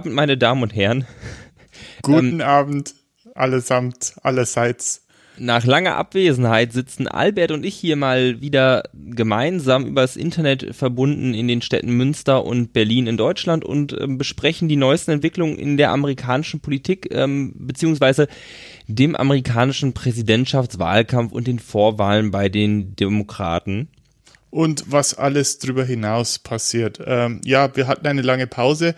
Guten Abend, meine Damen und Herren. Guten ähm, Abend, allesamt, allerseits. Nach langer Abwesenheit sitzen Albert und ich hier mal wieder gemeinsam übers Internet verbunden in den Städten Münster und Berlin in Deutschland und äh, besprechen die neuesten Entwicklungen in der amerikanischen Politik ähm, beziehungsweise dem amerikanischen Präsidentschaftswahlkampf und den Vorwahlen bei den Demokraten und was alles drüber hinaus passiert. Ähm, ja, wir hatten eine lange Pause.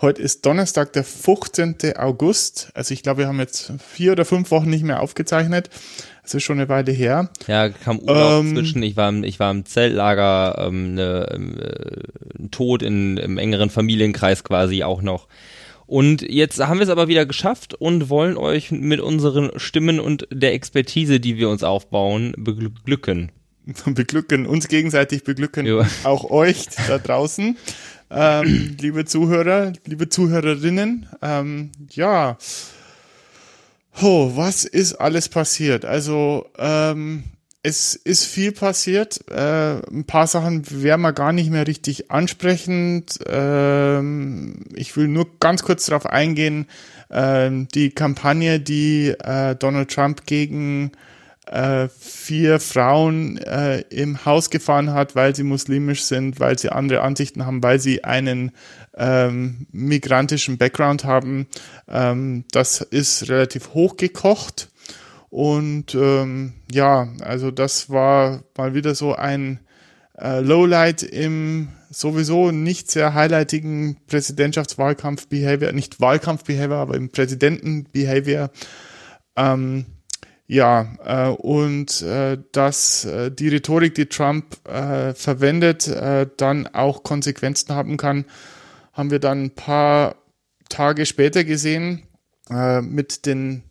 Heute ist Donnerstag, der 15. August. Also ich glaube, wir haben jetzt vier oder fünf Wochen nicht mehr aufgezeichnet. Das ist schon eine Weile her. Ja, kam Urlaub ähm, zwischen. Ich war, im, ich war im Zeltlager, ähm, ne, äh, Tod in, im engeren Familienkreis quasi auch noch. Und jetzt haben wir es aber wieder geschafft und wollen euch mit unseren Stimmen und der Expertise, die wir uns aufbauen, beglücken. beglücken, uns gegenseitig beglücken, jo. auch euch da draußen, ähm, liebe Zuhörer, liebe Zuhörerinnen. Ähm, ja, oh, was ist alles passiert? Also ähm, es ist viel passiert. Äh, ein paar Sachen werden wir gar nicht mehr richtig ansprechen. Ähm, ich will nur ganz kurz darauf eingehen. Ähm, die Kampagne, die äh, Donald Trump gegen äh, vier Frauen äh, im Haus gefahren hat, weil sie muslimisch sind, weil sie andere Ansichten haben, weil sie einen ähm, migrantischen Background haben. Ähm, das ist relativ hochgekocht. Und ähm, ja, also das war mal wieder so ein äh, Lowlight im sowieso nicht sehr highlightigen Präsidentschaftswahlkampf-Behavior, nicht Wahlkampf-Behavior, aber im Präsidenten-Behavior. Ähm, ja, äh, und äh, dass äh, die Rhetorik, die Trump äh, verwendet, äh, dann auch Konsequenzen haben kann, haben wir dann ein paar Tage später gesehen äh, mit den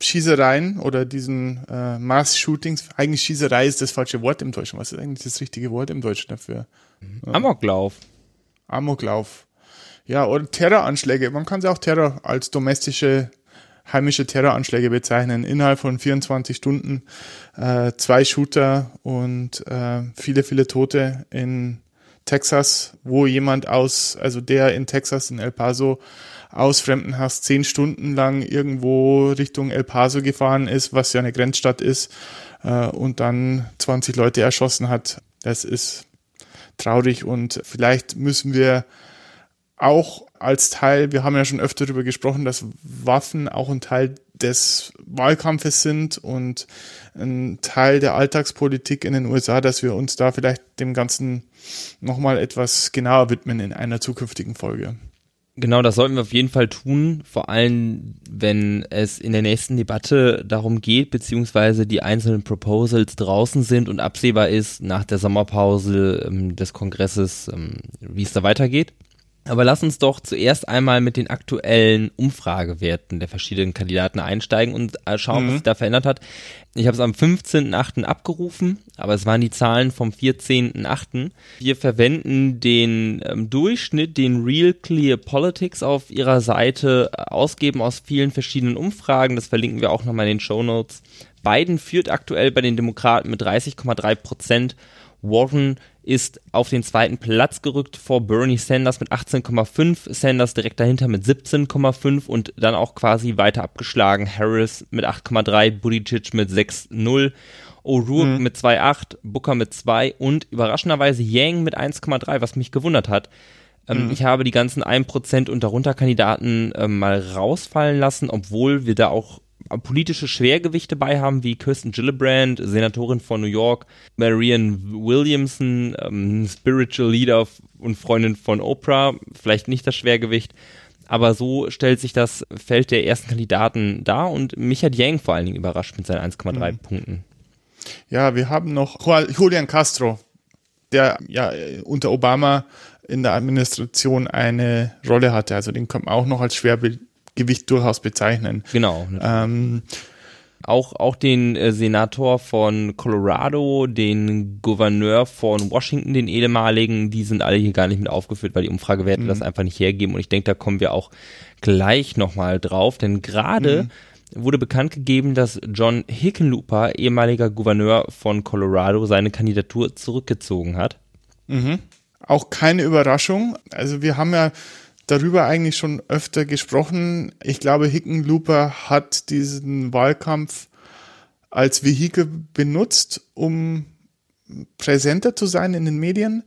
Schießereien oder diesen äh, Mass-Shootings. Eigentlich Schießerei ist das falsche Wort im Deutschen. Was ist eigentlich das richtige Wort im Deutschen dafür? Mhm. Amoklauf. Amoklauf. Ja, oder Terroranschläge. Man kann sie auch Terror als domestische heimische Terroranschläge bezeichnen. Innerhalb von 24 Stunden äh, zwei Shooter und äh, viele, viele Tote in Texas, wo jemand aus, also der in Texas, in El Paso, aus Fremdenhass zehn Stunden lang irgendwo Richtung El Paso gefahren ist, was ja eine Grenzstadt ist, äh, und dann 20 Leute erschossen hat. Das ist traurig und vielleicht müssen wir auch als Teil, wir haben ja schon öfter darüber gesprochen, dass Waffen auch ein Teil des Wahlkampfes sind und ein Teil der Alltagspolitik in den USA, dass wir uns da vielleicht dem Ganzen nochmal etwas genauer widmen in einer zukünftigen Folge. Genau, das sollten wir auf jeden Fall tun, vor allem wenn es in der nächsten Debatte darum geht, beziehungsweise die einzelnen Proposals draußen sind und absehbar ist nach der Sommerpause ähm, des Kongresses, ähm, wie es da weitergeht. Aber lass uns doch zuerst einmal mit den aktuellen Umfragewerten der verschiedenen Kandidaten einsteigen und äh, schauen, mhm. was sich da verändert hat. Ich habe es am 15.8. abgerufen, aber es waren die Zahlen vom 14.8. Wir verwenden den ähm, Durchschnitt, den Real Clear Politics auf ihrer Seite äh, ausgeben aus vielen verschiedenen Umfragen. Das verlinken wir auch nochmal in den Show Notes. Biden führt aktuell bei den Demokraten mit 30,3 Prozent. Warren ist auf den zweiten Platz gerückt vor Bernie Sanders mit 18,5, Sanders direkt dahinter mit 17,5 und dann auch quasi weiter abgeschlagen Harris mit 8,3, Buttigieg mit 6,0, O'Rourke mhm. mit 2,8, Booker mit 2 und überraschenderweise Yang mit 1,3, was mich gewundert hat. Ähm, mhm. Ich habe die ganzen 1% und darunter Kandidaten äh, mal rausfallen lassen, obwohl wir da auch politische Schwergewichte bei haben, wie Kirsten Gillibrand, Senatorin von New York, Marianne Williamson, ähm, Spiritual Leader und Freundin von Oprah, vielleicht nicht das Schwergewicht, aber so stellt sich das Feld der ersten Kandidaten dar und mich hat Yang vor allen Dingen überrascht mit seinen 1,3 mhm. Punkten. Ja, wir haben noch Julian Castro, der ja unter Obama in der Administration eine Rolle hatte. Also den kommt man auch noch als Schwerbild Gewicht durchaus bezeichnen. Genau. Ähm, auch, auch den äh, Senator von Colorado, den Gouverneur von Washington, den ehemaligen, die sind alle hier gar nicht mit aufgeführt, weil die Umfragewerte mhm. das einfach nicht hergeben. Und ich denke, da kommen wir auch gleich nochmal drauf, denn gerade mhm. wurde bekannt gegeben, dass John Hickenlooper, ehemaliger Gouverneur von Colorado, seine Kandidatur zurückgezogen hat. Mhm. Auch keine Überraschung. Also wir haben ja darüber eigentlich schon öfter gesprochen. Ich glaube, Hickenlooper hat diesen Wahlkampf als Vehikel benutzt, um präsenter zu sein in den Medien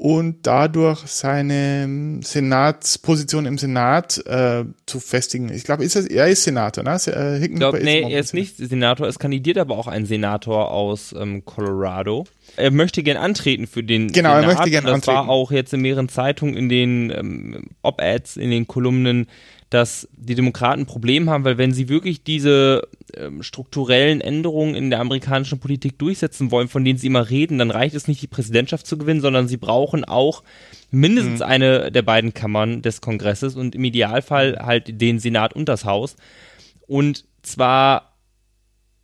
und dadurch seine Senatsposition im Senat äh, zu festigen. Ich glaube, ist er, er ist Senator, ne? Äh, ich glaube, nee, er ist nicht Senator, es kandidiert aber auch ein Senator aus ähm, Colorado. Er möchte gern antreten für den genau, Senat. Genau, er möchte gern antreten. Das war auch jetzt in mehreren Zeitungen, in den ähm, Op-Ads, in den Kolumnen dass die Demokraten ein Problem haben, weil wenn sie wirklich diese ähm, strukturellen Änderungen in der amerikanischen Politik durchsetzen wollen, von denen sie immer reden, dann reicht es nicht, die Präsidentschaft zu gewinnen, sondern sie brauchen auch mindestens mhm. eine der beiden Kammern des Kongresses und im Idealfall halt den Senat und das Haus. Und zwar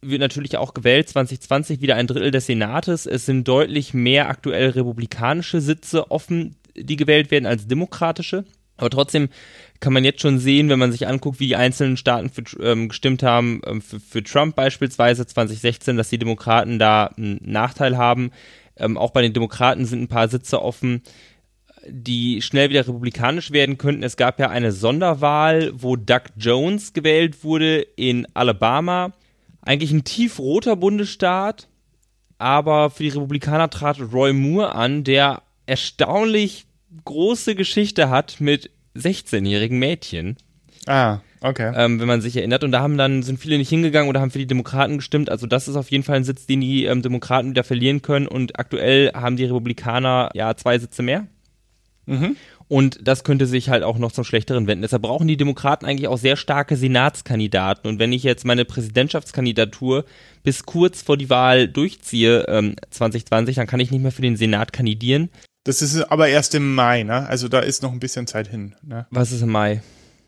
wird natürlich auch gewählt 2020 wieder ein Drittel des Senates. Es sind deutlich mehr aktuell republikanische Sitze offen, die gewählt werden, als demokratische. Aber trotzdem kann man jetzt schon sehen, wenn man sich anguckt, wie die einzelnen Staaten für, ähm, gestimmt haben, ähm, für, für, Trump beispielsweise 2016, dass die Demokraten da einen Nachteil haben. Ähm, auch bei den Demokraten sind ein paar Sitze offen, die schnell wieder republikanisch werden könnten. Es gab ja eine Sonderwahl, wo Doug Jones gewählt wurde in Alabama. Eigentlich ein tiefroter Bundesstaat, aber für die Republikaner trat Roy Moore an, der erstaunlich große Geschichte hat mit 16-jährigen Mädchen. Ah, okay. Ähm, wenn man sich erinnert. Und da haben dann, sind viele nicht hingegangen oder haben für die Demokraten gestimmt. Also das ist auf jeden Fall ein Sitz, den die ähm, Demokraten wieder verlieren können. Und aktuell haben die Republikaner ja zwei Sitze mehr. Mhm. Und das könnte sich halt auch noch zum Schlechteren wenden. Deshalb brauchen die Demokraten eigentlich auch sehr starke Senatskandidaten. Und wenn ich jetzt meine Präsidentschaftskandidatur bis kurz vor die Wahl durchziehe, ähm, 2020, dann kann ich nicht mehr für den Senat kandidieren. Das ist aber erst im Mai, ne? Also da ist noch ein bisschen Zeit hin. Ne? Was ist im Mai?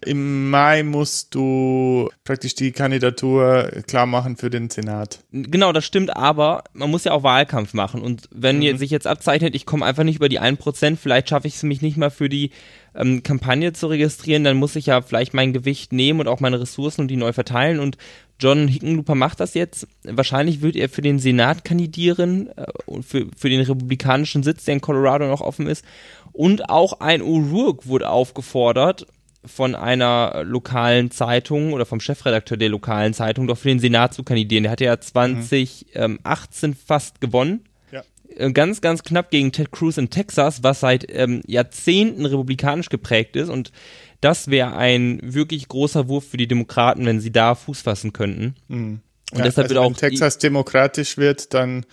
Im Mai musst du praktisch die Kandidatur klar machen für den Senat. Genau, das stimmt, aber man muss ja auch Wahlkampf machen. Und wenn mhm. sich jetzt abzeichnet, ich komme einfach nicht über die 1%, vielleicht schaffe ich es mich nicht mal für die ähm, Kampagne zu registrieren, dann muss ich ja vielleicht mein Gewicht nehmen und auch meine Ressourcen und die neu verteilen. Und John Hickenlooper macht das jetzt. Wahrscheinlich wird er für den Senat kandidieren äh, und für, für den republikanischen Sitz, der in Colorado noch offen ist. Und auch ein O'Rourke wurde aufgefordert, von einer lokalen Zeitung oder vom Chefredakteur der lokalen Zeitung doch für den Senat zu kandidieren. Der hatte ja 2018 mhm. fast gewonnen äh, ganz, ganz knapp gegen Ted Cruz in Texas, was seit ähm, Jahrzehnten republikanisch geprägt ist. Und das wäre ein wirklich großer Wurf für die Demokraten, wenn sie da Fuß fassen könnten. Mhm. Und ja, deshalb also wird auch wenn Texas demokratisch wird, dann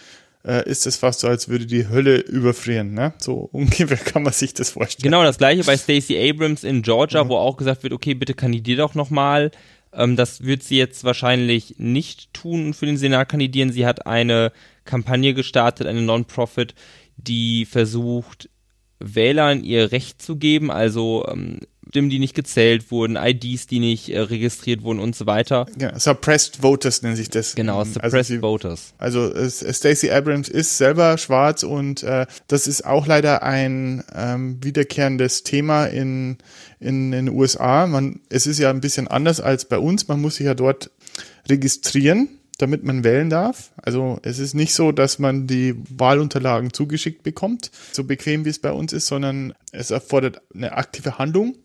äh, ist es fast so, als würde die Hölle überfrieren. Ne? So ungefähr kann man sich das vorstellen. Genau, das gleiche bei Stacey Abrams in Georgia, mhm. wo auch gesagt wird, okay, bitte kandidier doch nochmal. Ähm, das wird sie jetzt wahrscheinlich nicht tun und für den Senat kandidieren. Sie hat eine Kampagne gestartet, eine Non-Profit, die versucht, Wählern ihr Recht zu geben, also ähm, Stimmen, die nicht gezählt wurden, IDs, die nicht äh, registriert wurden und so weiter. Ja, Suppressed Voters nennt sich das. Genau, also Suppressed also sie, Voters. Also äh, Stacey Abrams ist selber schwarz und äh, das ist auch leider ein ähm, wiederkehrendes Thema in, in, in den USA. Man, es ist ja ein bisschen anders als bei uns. Man muss sich ja dort registrieren damit man wählen darf. Also es ist nicht so, dass man die Wahlunterlagen zugeschickt bekommt, so bequem wie es bei uns ist, sondern es erfordert eine aktive Handlung.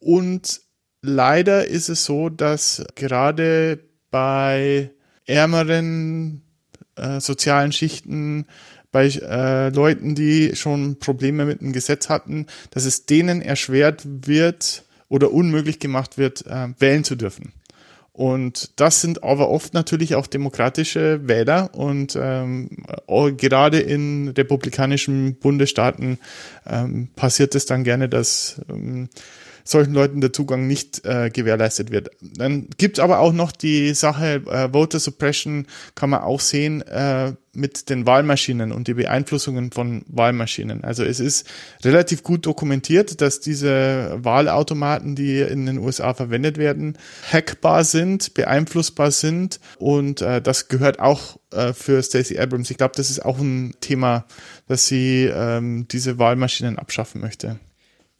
Und leider ist es so, dass gerade bei ärmeren äh, sozialen Schichten, bei äh, Leuten, die schon Probleme mit dem Gesetz hatten, dass es denen erschwert wird oder unmöglich gemacht wird, äh, wählen zu dürfen. Und das sind aber oft natürlich auch demokratische Wähler und ähm, gerade in republikanischen Bundesstaaten ähm, passiert es dann gerne, dass ähm, solchen Leuten der Zugang nicht äh, gewährleistet wird. Dann gibt es aber auch noch die Sache, äh, Voter Suppression kann man auch sehen äh, mit den Wahlmaschinen und die Beeinflussungen von Wahlmaschinen. Also es ist relativ gut dokumentiert, dass diese Wahlautomaten, die in den USA verwendet werden, hackbar sind, beeinflussbar sind und äh, das gehört auch äh, für Stacey Abrams. Ich glaube, das ist auch ein Thema, dass sie ähm, diese Wahlmaschinen abschaffen möchte.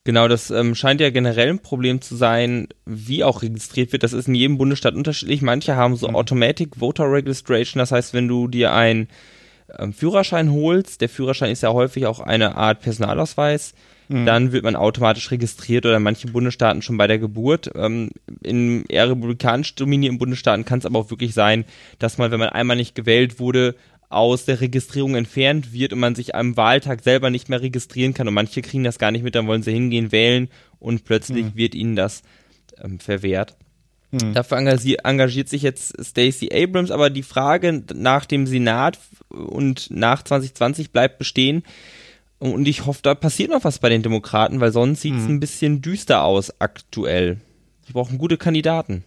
Genau, das ähm, scheint ja generell ein Problem zu sein, wie auch registriert wird. Das ist in jedem Bundesstaat unterschiedlich. Manche haben so mhm. Automatic Voter Registration, das heißt, wenn du dir ein ähm, Führerschein holst, der Führerschein ist ja häufig auch eine Art Personalausweis, mhm. dann wird man automatisch registriert oder in manchen Bundesstaaten schon bei der Geburt. Ähm, in eher republikanisch dominierten Bundesstaaten kann es aber auch wirklich sein, dass man, wenn man einmal nicht gewählt wurde, aus der Registrierung entfernt wird und man sich am Wahltag selber nicht mehr registrieren kann und manche kriegen das gar nicht mit, dann wollen sie hingehen, wählen und plötzlich mhm. wird ihnen das ähm, verwehrt. Mhm. Dafür engagiert sich jetzt Stacey Abrams, aber die Frage nach dem Senat und nach 2020 bleibt bestehen. Und ich hoffe, da passiert noch was bei den Demokraten, weil sonst sieht es mhm. ein bisschen düster aus aktuell. Die brauchen gute Kandidaten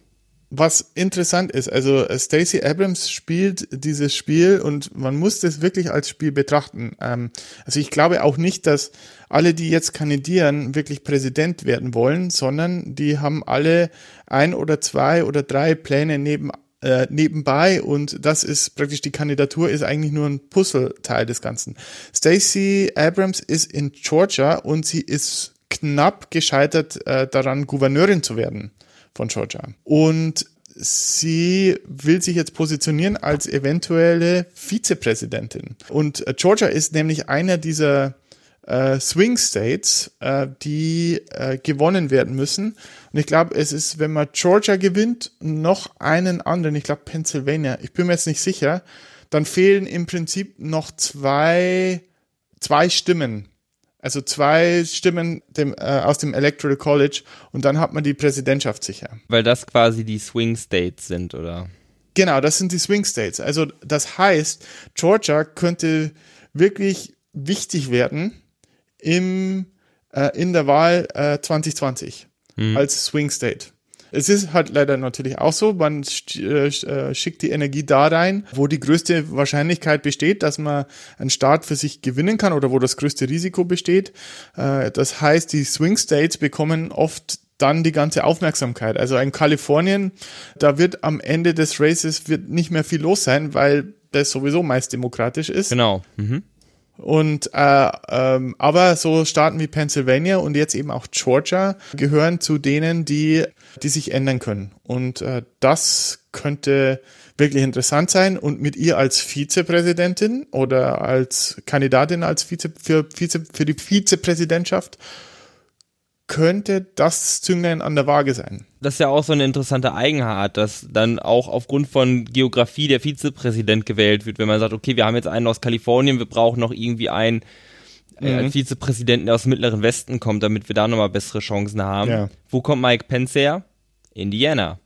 was interessant ist, also Stacey Abrams spielt dieses Spiel und man muss das wirklich als Spiel betrachten. Ähm, also ich glaube auch nicht, dass alle, die jetzt kandidieren, wirklich Präsident werden wollen, sondern die haben alle ein oder zwei oder drei Pläne neben äh, nebenbei und das ist praktisch die Kandidatur ist eigentlich nur ein Puzzleteil des Ganzen. Stacey Abrams ist in Georgia und sie ist knapp gescheitert äh, daran, Gouverneurin zu werden von Georgia. Und sie will sich jetzt positionieren als eventuelle Vizepräsidentin. Und äh, Georgia ist nämlich einer dieser äh, Swing States, äh, die äh, gewonnen werden müssen. Und ich glaube, es ist, wenn man Georgia gewinnt, noch einen anderen, ich glaube Pennsylvania, ich bin mir jetzt nicht sicher, dann fehlen im Prinzip noch zwei, zwei Stimmen also zwei Stimmen dem, äh, aus dem Electoral College und dann hat man die Präsidentschaft sicher. Weil das quasi die Swing States sind, oder? Genau, das sind die Swing States. Also das heißt, Georgia könnte wirklich wichtig werden im, äh, in der Wahl äh, 2020 hm. als Swing State. Es ist halt leider natürlich auch so, man äh, äh, schickt die Energie da rein, wo die größte Wahrscheinlichkeit besteht, dass man einen Staat für sich gewinnen kann oder wo das größte Risiko besteht. Äh, das heißt, die Swing States bekommen oft dann die ganze Aufmerksamkeit. Also in Kalifornien, da wird am Ende des Races wird nicht mehr viel los sein, weil das sowieso meist demokratisch ist. Genau. Mhm. Und äh, ähm, aber so Staaten wie Pennsylvania und jetzt eben auch Georgia gehören zu denen, die die sich ändern können. Und äh, das könnte wirklich interessant sein. Und mit ihr als Vizepräsidentin oder als Kandidatin als Vize für, Vize, für die Vizepräsidentschaft könnte das Zünglein an der Waage sein. Das ist ja auch so eine interessante Eigenart, dass dann auch aufgrund von Geografie der Vizepräsident gewählt wird, wenn man sagt, okay, wir haben jetzt einen aus Kalifornien, wir brauchen noch irgendwie einen äh, mhm. Vizepräsidenten, der aus dem Mittleren Westen kommt, damit wir da nochmal bessere Chancen haben. Ja. Wo kommt Mike Pence her? Indiana.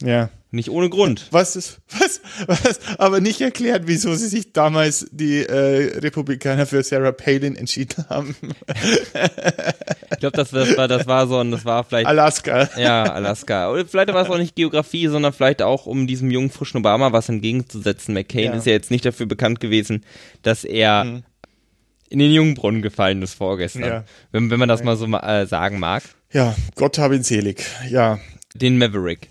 Ja. Nicht ohne Grund. Was ist, was, was, aber nicht erklärt, wieso sie sich damals die äh, Republikaner für Sarah Palin entschieden haben. ich glaube, das, das, war, das war so ein, das war vielleicht. Alaska. Ja, Alaska. Oder vielleicht war es auch nicht Geografie, sondern vielleicht auch, um diesem jungen, frischen Obama was entgegenzusetzen. McCain ja. ist ja jetzt nicht dafür bekannt gewesen, dass er mhm. in den Jungbrunnen gefallen ist vorgestern. Ja. Wenn, wenn man das mal so äh, sagen mag. Ja, Gott habe ihn selig. Ja. Den Maverick.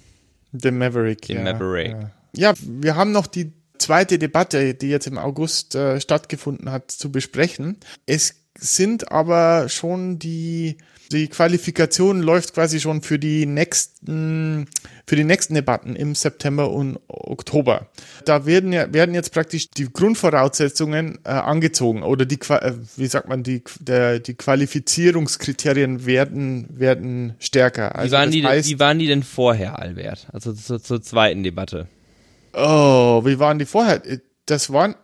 Den Maverick. Den ja, Maverick. Ja. ja, wir haben noch die zweite Debatte, die jetzt im August äh, stattgefunden hat, zu besprechen. Es sind aber schon die die Qualifikation läuft quasi schon für die nächsten, für die nächsten Debatten im September und Oktober. Da werden ja, werden jetzt praktisch die Grundvoraussetzungen äh, angezogen oder die, äh, wie sagt man, die, der, die Qualifizierungskriterien werden, werden stärker. Also wie, waren die, heißt, wie waren die denn vorher, Albert? Also zur, zur zweiten Debatte. Oh, wie waren die vorher? Das waren,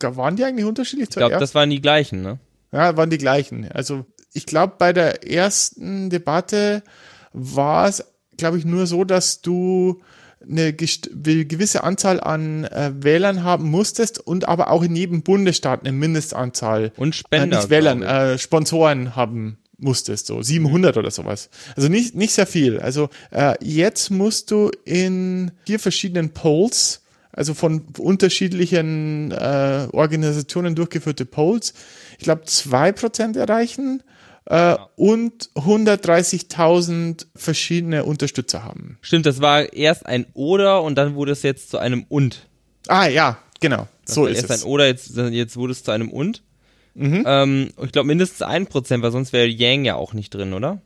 waren die eigentlich unterschiedlich? Ich glaube, das waren die gleichen, ne? Ja, waren die gleichen. Also ich glaube, bei der ersten Debatte war es, glaube ich, nur so, dass du eine gewisse Anzahl an äh, Wählern haben musstest und aber auch in jedem Bundesstaat eine Mindestanzahl. Und Spender. Äh, nicht Wählern, äh, Sponsoren haben musstest, so 700 oder sowas. Also nicht, nicht sehr viel. Also äh, jetzt musst du in vier verschiedenen Polls, also von unterschiedlichen äh, Organisationen durchgeführte Polls, ich glaube, zwei Prozent erreichen äh, und 130.000 verschiedene Unterstützer haben. Stimmt, das war erst ein Oder und dann wurde es jetzt zu einem Und. Ah ja, genau. Das so ist erst es. ein Oder, jetzt, jetzt wurde es zu einem Und. Mhm. Ähm, ich glaube mindestens ein Prozent, weil sonst wäre Yang ja auch nicht drin, oder?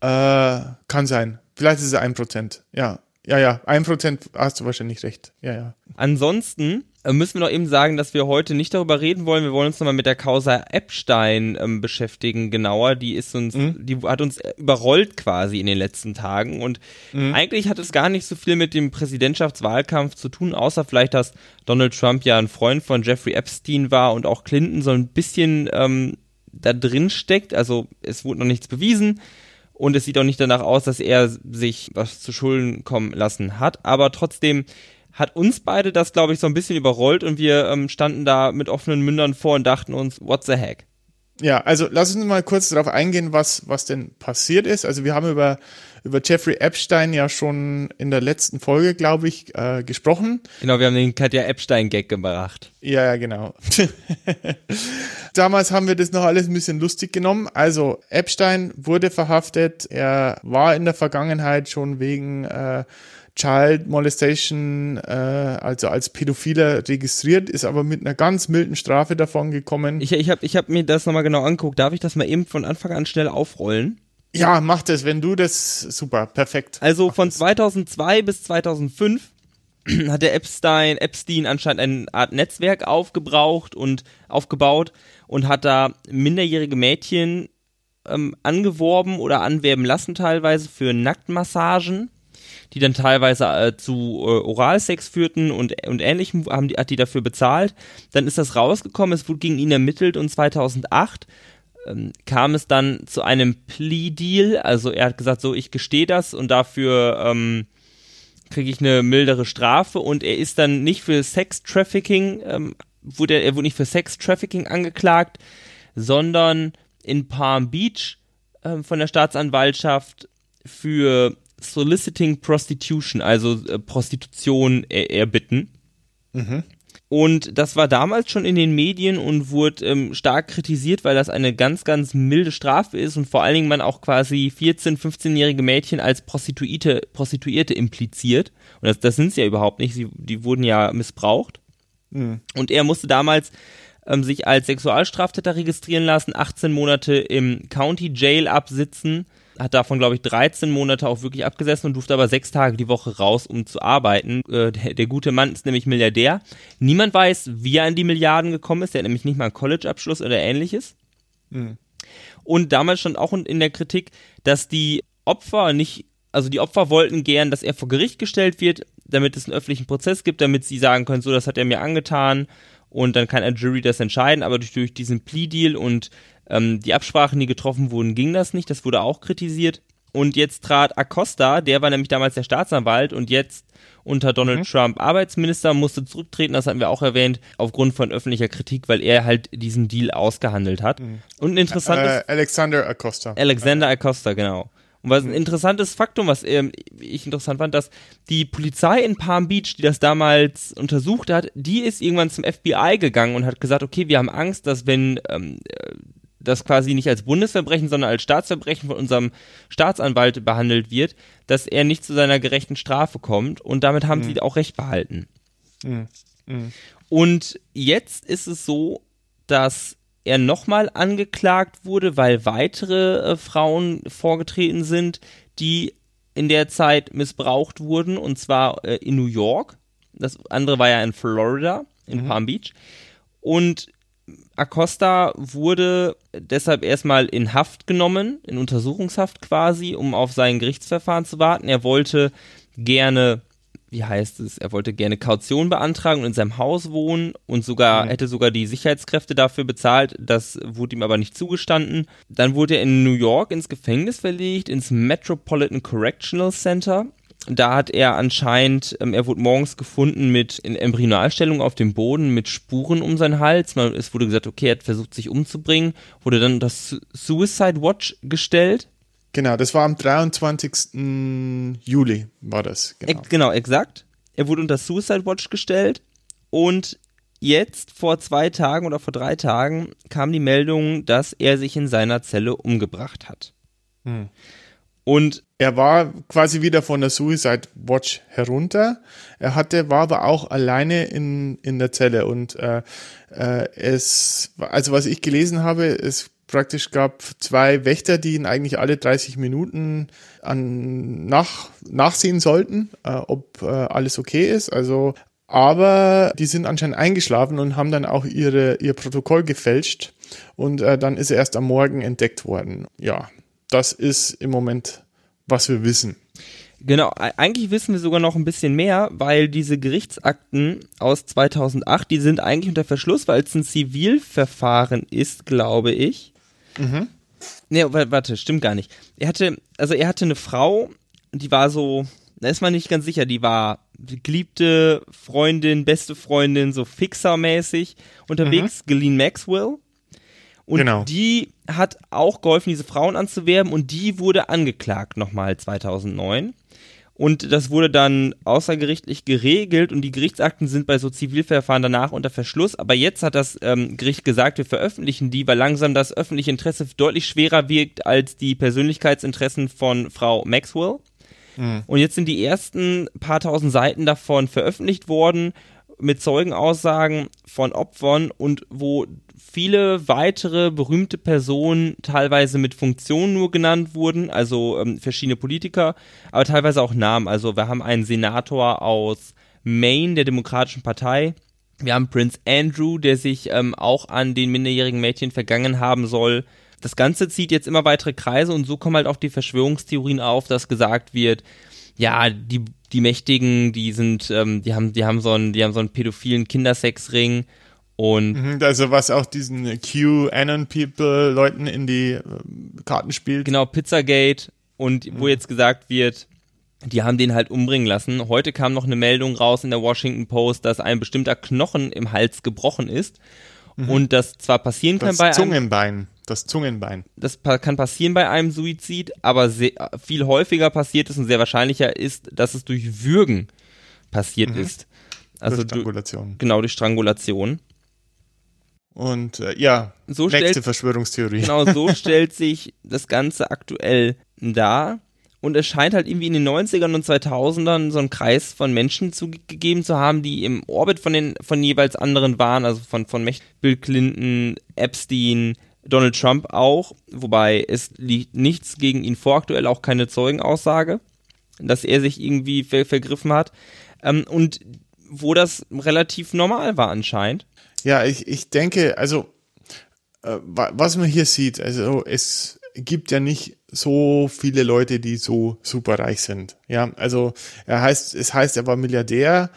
Äh, kann sein. Vielleicht ist es ein Prozent, ja. Ja, ja, ein Prozent hast du wahrscheinlich recht. Ja, ja. Ansonsten müssen wir noch eben sagen, dass wir heute nicht darüber reden wollen. Wir wollen uns nochmal mit der Causa Epstein ähm, beschäftigen, genauer. Die ist uns, mhm. die hat uns überrollt quasi in den letzten Tagen. Und mhm. eigentlich hat es gar nicht so viel mit dem Präsidentschaftswahlkampf zu tun, außer vielleicht, dass Donald Trump ja ein Freund von Jeffrey Epstein war und auch Clinton so ein bisschen ähm, da drin steckt. Also es wurde noch nichts bewiesen. Und es sieht auch nicht danach aus, dass er sich was zu Schulden kommen lassen hat. Aber trotzdem hat uns beide das, glaube ich, so ein bisschen überrollt und wir ähm, standen da mit offenen Mündern vor und dachten uns, what the heck? Ja, also lass uns mal kurz darauf eingehen, was, was denn passiert ist. Also wir haben über, über Jeffrey Epstein ja schon in der letzten Folge, glaube ich, äh, gesprochen. Genau, wir haben den Katja Epstein-Gag gebracht. Ja, ja, genau. Damals haben wir das noch alles ein bisschen lustig genommen. Also Epstein wurde verhaftet. Er war in der Vergangenheit schon wegen äh, Child Molestation, äh, also als Pädophiler registriert, ist aber mit einer ganz milden Strafe davon gekommen. Ich, ich habe ich hab mir das nochmal genau angeguckt. Darf ich das mal eben von Anfang an schnell aufrollen? Ja, mach das, wenn du das, super, perfekt. Also mach von das. 2002 bis 2005 hat der Epstein, Epstein anscheinend eine Art Netzwerk aufgebraucht und aufgebaut und hat da minderjährige Mädchen ähm, angeworben oder anwerben lassen teilweise für Nacktmassagen die dann teilweise äh, zu äh, Oralsex führten und, und ähnlichem, haben die, hat die dafür bezahlt. Dann ist das rausgekommen, es wurde gegen ihn ermittelt und 2008 ähm, kam es dann zu einem Plea-Deal. Also er hat gesagt, so, ich gestehe das und dafür ähm, kriege ich eine mildere Strafe und er ist dann nicht für Sex-Trafficking, ähm, wurde, er wurde nicht für Sex-Trafficking angeklagt, sondern in Palm Beach äh, von der Staatsanwaltschaft für Soliciting Prostitution, also äh, Prostitution er erbitten. Mhm. Und das war damals schon in den Medien und wurde ähm, stark kritisiert, weil das eine ganz, ganz milde Strafe ist und vor allen Dingen man auch quasi 14-, 15-jährige Mädchen als Prostituierte, Prostituierte impliziert. Und das, das sind sie ja überhaupt nicht, sie, die wurden ja missbraucht. Mhm. Und er musste damals ähm, sich als Sexualstraftäter registrieren lassen, 18 Monate im County Jail absitzen hat davon, glaube ich, 13 Monate auch wirklich abgesessen und durfte aber sechs Tage die Woche raus, um zu arbeiten. Äh, der, der, gute Mann ist nämlich Milliardär. Niemand weiß, wie er an die Milliarden gekommen ist. Der hat nämlich nicht mal einen College-Abschluss oder ähnliches. Mhm. Und damals stand auch in der Kritik, dass die Opfer nicht, also die Opfer wollten gern, dass er vor Gericht gestellt wird, damit es einen öffentlichen Prozess gibt, damit sie sagen können, so, das hat er mir angetan und dann kann ein Jury das entscheiden, aber durch, durch diesen Plea-Deal und ähm, die Absprachen, die getroffen wurden, ging das nicht. Das wurde auch kritisiert. Und jetzt trat Acosta, der war nämlich damals der Staatsanwalt und jetzt unter Donald mhm. Trump Arbeitsminister, musste zurücktreten, das hatten wir auch erwähnt, aufgrund von öffentlicher Kritik, weil er halt diesen Deal ausgehandelt hat. Mhm. Und ein interessantes... Äh, Alexander Acosta. Alexander Acosta, genau. Und was ein mhm. interessantes Faktum, was ähm, ich interessant fand, dass die Polizei in Palm Beach, die das damals untersucht hat, die ist irgendwann zum FBI gegangen und hat gesagt, okay, wir haben Angst, dass wenn ähm, das quasi nicht als Bundesverbrechen, sondern als Staatsverbrechen von unserem Staatsanwalt behandelt wird, dass er nicht zu seiner gerechten Strafe kommt und damit haben mhm. sie auch Recht behalten. Mhm. Mhm. Und jetzt ist es so, dass er nochmal angeklagt wurde, weil weitere äh, Frauen vorgetreten sind, die in der Zeit missbraucht wurden, und zwar äh, in New York. Das andere war ja in Florida, in mhm. Palm Beach. Und Acosta wurde deshalb erstmal in Haft genommen, in Untersuchungshaft quasi, um auf sein Gerichtsverfahren zu warten. Er wollte gerne, wie heißt es, er wollte gerne Kaution beantragen und in seinem Haus wohnen und sogar, mhm. hätte sogar die Sicherheitskräfte dafür bezahlt. Das wurde ihm aber nicht zugestanden. Dann wurde er in New York ins Gefängnis verlegt, ins Metropolitan Correctional Center da hat er anscheinend, ähm, er wurde morgens gefunden mit in Embryonalstellung auf dem Boden mit Spuren um seinen Hals. Man, es wurde gesagt, okay, er hat versucht, sich umzubringen, wurde dann das Suicide Watch gestellt. Genau, das war am 23. Juli, war das. Genau, e genau exakt. Er wurde unter Suicide Watch gestellt und jetzt vor zwei Tagen oder vor drei Tagen kam die Meldung, dass er sich in seiner Zelle umgebracht hat. Hm. Und er war quasi wieder von der Suicide Watch herunter. Er hatte, war aber auch alleine in, in der Zelle und äh, äh, es, also was ich gelesen habe, es praktisch gab zwei Wächter, die ihn eigentlich alle 30 Minuten an, nach, nachsehen sollten, äh, ob äh, alles okay ist. Also, aber die sind anscheinend eingeschlafen und haben dann auch ihre, ihr Protokoll gefälscht. Und äh, dann ist er erst am Morgen entdeckt worden. Ja, das ist im Moment, was wir wissen. Genau, eigentlich wissen wir sogar noch ein bisschen mehr, weil diese Gerichtsakten aus 2008, die sind eigentlich unter Verschluss, weil es ein Zivilverfahren ist, glaube ich. Mhm. Nee, warte, stimmt gar nicht. Er hatte, also er hatte eine Frau, die war so, da ist man nicht ganz sicher, die war geliebte Freundin, beste Freundin, so fixermäßig unterwegs, mhm. Ghislaine Maxwell. Und genau. die hat auch geholfen, diese Frauen anzuwerben und die wurde angeklagt nochmal 2009. Und das wurde dann außergerichtlich geregelt und die Gerichtsakten sind bei so Zivilverfahren danach unter Verschluss. Aber jetzt hat das ähm, Gericht gesagt, wir veröffentlichen die, weil langsam das öffentliche Interesse deutlich schwerer wirkt als die Persönlichkeitsinteressen von Frau Maxwell. Mhm. Und jetzt sind die ersten paar tausend Seiten davon veröffentlicht worden mit Zeugenaussagen von Opfern und wo viele weitere berühmte Personen teilweise mit Funktionen nur genannt wurden, also ähm, verschiedene Politiker, aber teilweise auch Namen. Also wir haben einen Senator aus Maine der Demokratischen Partei. Wir haben Prince Andrew, der sich ähm, auch an den minderjährigen Mädchen vergangen haben soll. Das Ganze zieht jetzt immer weitere Kreise und so kommen halt auch die Verschwörungstheorien auf, dass gesagt wird, ja, die, die Mächtigen, die sind, ähm, die haben, die haben so einen, die haben so einen pädophilen Kindersexring und mhm, also was auch diesen QAnon-People Leuten in die äh, Karten spielt. Genau, Pizzagate und wo mhm. jetzt gesagt wird, die haben den halt umbringen lassen. Heute kam noch eine Meldung raus in der Washington Post, dass ein bestimmter Knochen im Hals gebrochen ist mhm. und das zwar passieren kann das bei Zungenbein, das Zungenbein. Das kann passieren bei einem Suizid, aber sehr, viel häufiger passiert ist und sehr wahrscheinlicher ist, dass es durch Würgen passiert mhm. ist. Also durch Strangulation. Du, genau, durch Strangulation. Und äh, ja, so nächste stellt, Verschwörungstheorie. Genau, so stellt sich das Ganze aktuell dar. Und es scheint halt irgendwie in den 90ern und 2000ern so einen Kreis von Menschen zugegeben zu haben, die im Orbit von den von jeweils anderen waren, also von, von Bill Clinton, Epstein, Donald Trump auch, wobei es liegt nichts gegen ihn vor, aktuell auch keine Zeugenaussage, dass er sich irgendwie ver vergriffen hat. Ähm, und wo das relativ normal war anscheinend. Ja, ich, ich denke, also äh, was man hier sieht, also es gibt ja nicht so viele Leute, die so superreich sind. Ja, also er heißt, es heißt, er war Milliardär.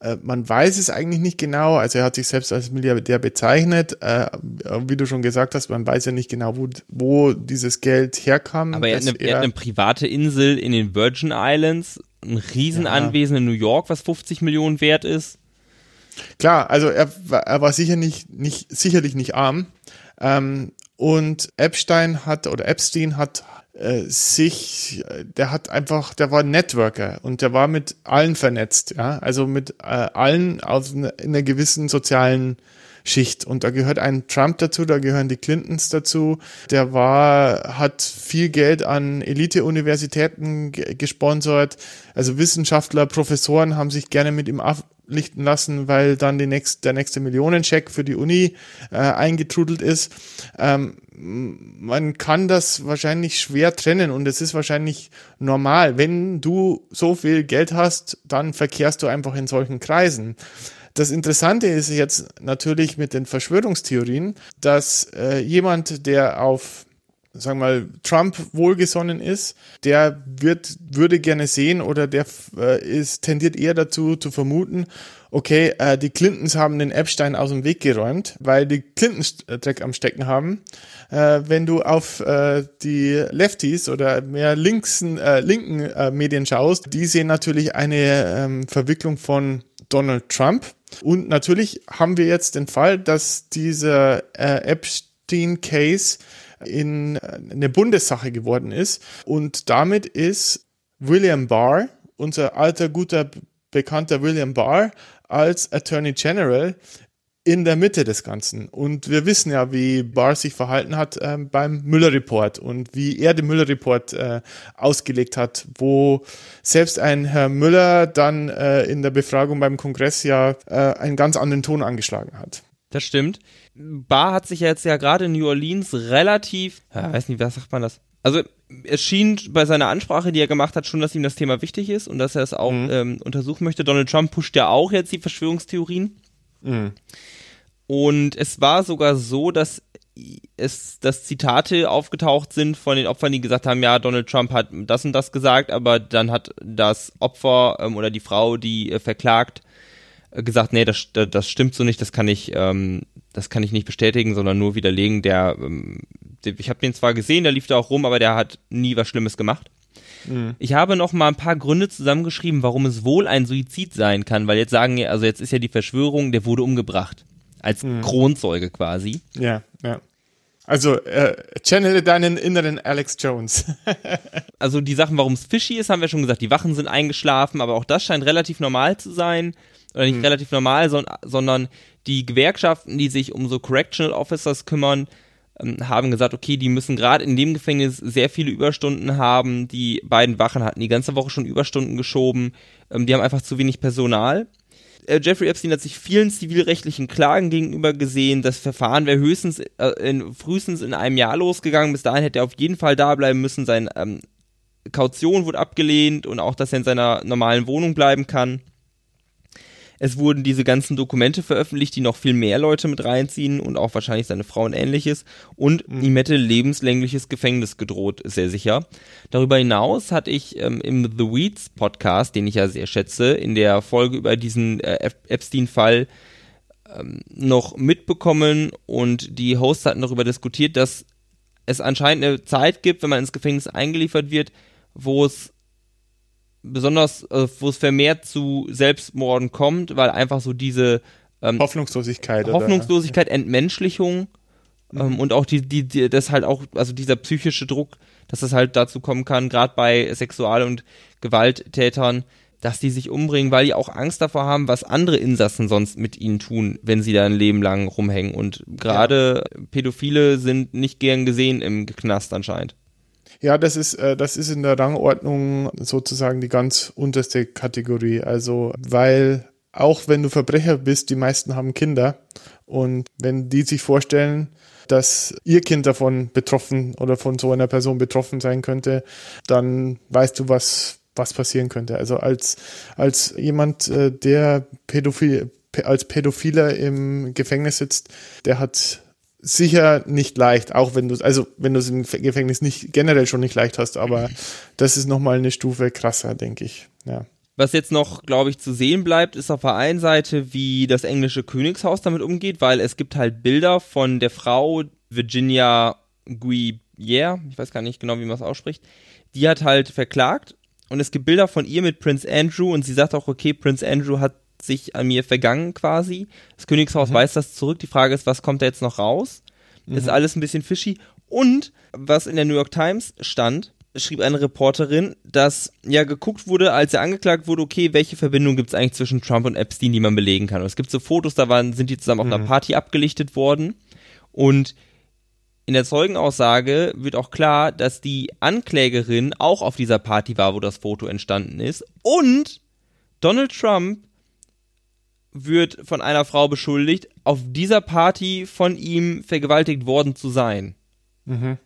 Äh, man weiß es eigentlich nicht genau. Also er hat sich selbst als Milliardär bezeichnet. Äh, wie du schon gesagt hast, man weiß ja nicht genau, wo, wo dieses Geld herkam. Aber er hat, eine, er hat eine private Insel in den Virgin Islands, ein Riesenanwesen ja. in New York, was 50 Millionen wert ist. Klar, also er, er war sicher nicht, nicht, sicherlich nicht arm. Ähm, und Epstein hat, oder Epstein hat äh, sich, der hat einfach, der war Networker und der war mit allen vernetzt, ja, also mit äh, allen aus ne, in einer gewissen sozialen Schicht. Und da gehört ein Trump dazu, da gehören die Clintons dazu. Der war, hat viel Geld an Elite-Universitäten gesponsert. Also Wissenschaftler, Professoren haben sich gerne mit ihm ablichten lassen, weil dann die nächst, der nächste Millionencheck für die Uni äh, eingetrudelt ist. Ähm, man kann das wahrscheinlich schwer trennen und es ist wahrscheinlich normal. Wenn du so viel Geld hast, dann verkehrst du einfach in solchen Kreisen. Das Interessante ist jetzt natürlich mit den Verschwörungstheorien, dass äh, jemand, der auf sagen wir mal, Trump wohlgesonnen ist, der wird, würde gerne sehen oder der äh, ist, tendiert eher dazu zu vermuten, okay, äh, die Clintons haben den Epstein aus dem Weg geräumt, weil die Clintons Dreck am Stecken haben. Äh, wenn du auf äh, die Lefties oder mehr linksen, äh, linken äh, Medien schaust, die sehen natürlich eine ähm, Verwicklung von Donald Trump. Und natürlich haben wir jetzt den Fall, dass dieser äh, Epstein-Case in äh, eine Bundessache geworden ist. Und damit ist William Barr, unser alter, guter, bekannter William Barr, als Attorney General in der Mitte des Ganzen. Und wir wissen ja, wie Barr sich verhalten hat äh, beim Müller-Report und wie er den Müller-Report äh, ausgelegt hat, wo selbst ein Herr Müller dann äh, in der Befragung beim Kongress ja äh, einen ganz anderen Ton angeschlagen hat. Das stimmt. Barr hat sich jetzt ja gerade in New Orleans relativ, ja, weiß nicht, was sagt man das? Also es schien bei seiner Ansprache, die er gemacht hat, schon, dass ihm das Thema wichtig ist und dass er es auch mhm. ähm, untersuchen möchte. Donald Trump pusht ja auch jetzt die Verschwörungstheorien. Mhm. Und es war sogar so, dass es, dass Zitate aufgetaucht sind von den Opfern, die gesagt haben, ja, Donald Trump hat das und das gesagt, aber dann hat das Opfer ähm, oder die Frau, die äh, verklagt, äh, gesagt, nee, das, das stimmt so nicht, das kann ich, ähm, das kann ich nicht bestätigen, sondern nur widerlegen. Der, ähm, der ich habe den zwar gesehen, der lief da auch rum, aber der hat nie was Schlimmes gemacht. Mhm. Ich habe noch mal ein paar Gründe zusammengeschrieben, warum es wohl ein Suizid sein kann, weil jetzt sagen, also jetzt ist ja die Verschwörung, der wurde umgebracht als mhm. Kronzeuge quasi. Ja, ja. Also, äh, channel deinen inneren Alex Jones. also die Sachen, warum es fishy ist, haben wir schon gesagt. Die Wachen sind eingeschlafen, aber auch das scheint relativ normal zu sein. Oder nicht mhm. relativ normal, so, sondern die Gewerkschaften, die sich um so Correctional Officers kümmern, ähm, haben gesagt, okay, die müssen gerade in dem Gefängnis sehr viele Überstunden haben. Die beiden Wachen hatten die ganze Woche schon Überstunden geschoben. Ähm, die haben einfach zu wenig Personal äh, Jeffrey Epstein hat sich vielen zivilrechtlichen Klagen gegenüber gesehen. Das Verfahren wäre höchstens äh, in, frühestens in einem Jahr losgegangen. Bis dahin hätte er auf jeden Fall da bleiben müssen. Seine ähm, Kaution wurde abgelehnt und auch, dass er in seiner normalen Wohnung bleiben kann. Es wurden diese ganzen Dokumente veröffentlicht, die noch viel mehr Leute mit reinziehen und auch wahrscheinlich seine Frau und ähnliches. Und mhm. ihm hätte lebenslängliches Gefängnis gedroht, sehr sicher. Darüber hinaus hatte ich ähm, im The Weeds Podcast, den ich ja sehr schätze, in der Folge über diesen äh, Epstein-Fall ähm, noch mitbekommen und die Hosts hatten darüber diskutiert, dass es anscheinend eine Zeit gibt, wenn man ins Gefängnis eingeliefert wird, wo es besonders, äh, wo es vermehrt zu Selbstmorden kommt, weil einfach so diese ähm, Hoffnungslosigkeit, Hoffnungslosigkeit, oder? Entmenschlichung mhm. ähm, und auch die, die, die, das halt auch, also dieser psychische Druck, dass das halt dazu kommen kann, gerade bei Sexual- und Gewalttätern, dass die sich umbringen, weil die auch Angst davor haben, was andere Insassen sonst mit ihnen tun, wenn sie da ein Leben lang rumhängen. Und gerade ja. Pädophile sind nicht gern gesehen im Knast anscheinend. Ja, das ist, äh, das ist in der Rangordnung sozusagen die ganz unterste Kategorie. Also, weil auch wenn du Verbrecher bist, die meisten haben Kinder. Und wenn die sich vorstellen, dass ihr Kind davon betroffen oder von so einer Person betroffen sein könnte, dann weißt du, was, was passieren könnte. Also als, als jemand, äh, der Pädophil, als Pädophiler im Gefängnis sitzt, der hat sicher nicht leicht, auch wenn du also wenn du es im Gefängnis nicht generell schon nicht leicht hast, aber das ist nochmal eine Stufe krasser, denke ich. Ja. Was jetzt noch, glaube ich, zu sehen bleibt, ist auf der einen Seite, wie das englische Königshaus damit umgeht, weil es gibt halt Bilder von der Frau Virginia Guière, ich weiß gar nicht genau, wie man es ausspricht, die hat halt verklagt und es gibt Bilder von ihr mit Prince Andrew und sie sagt auch, okay, Prince Andrew hat sich an mir vergangen quasi. Das Königshaus mhm. weist das zurück. Die Frage ist, was kommt da jetzt noch raus? Mhm. Ist alles ein bisschen fishy. Und was in der New York Times stand, schrieb eine Reporterin, dass ja geguckt wurde, als er angeklagt wurde, okay, welche Verbindung gibt es eigentlich zwischen Trump und Epstein, die man belegen kann. Und es gibt so Fotos, da waren, sind die zusammen auf mhm. einer Party abgelichtet worden. Und in der Zeugenaussage wird auch klar, dass die Anklägerin auch auf dieser Party war, wo das Foto entstanden ist. Und Donald Trump wird von einer Frau beschuldigt, auf dieser Party von ihm vergewaltigt worden zu sein. Mhm.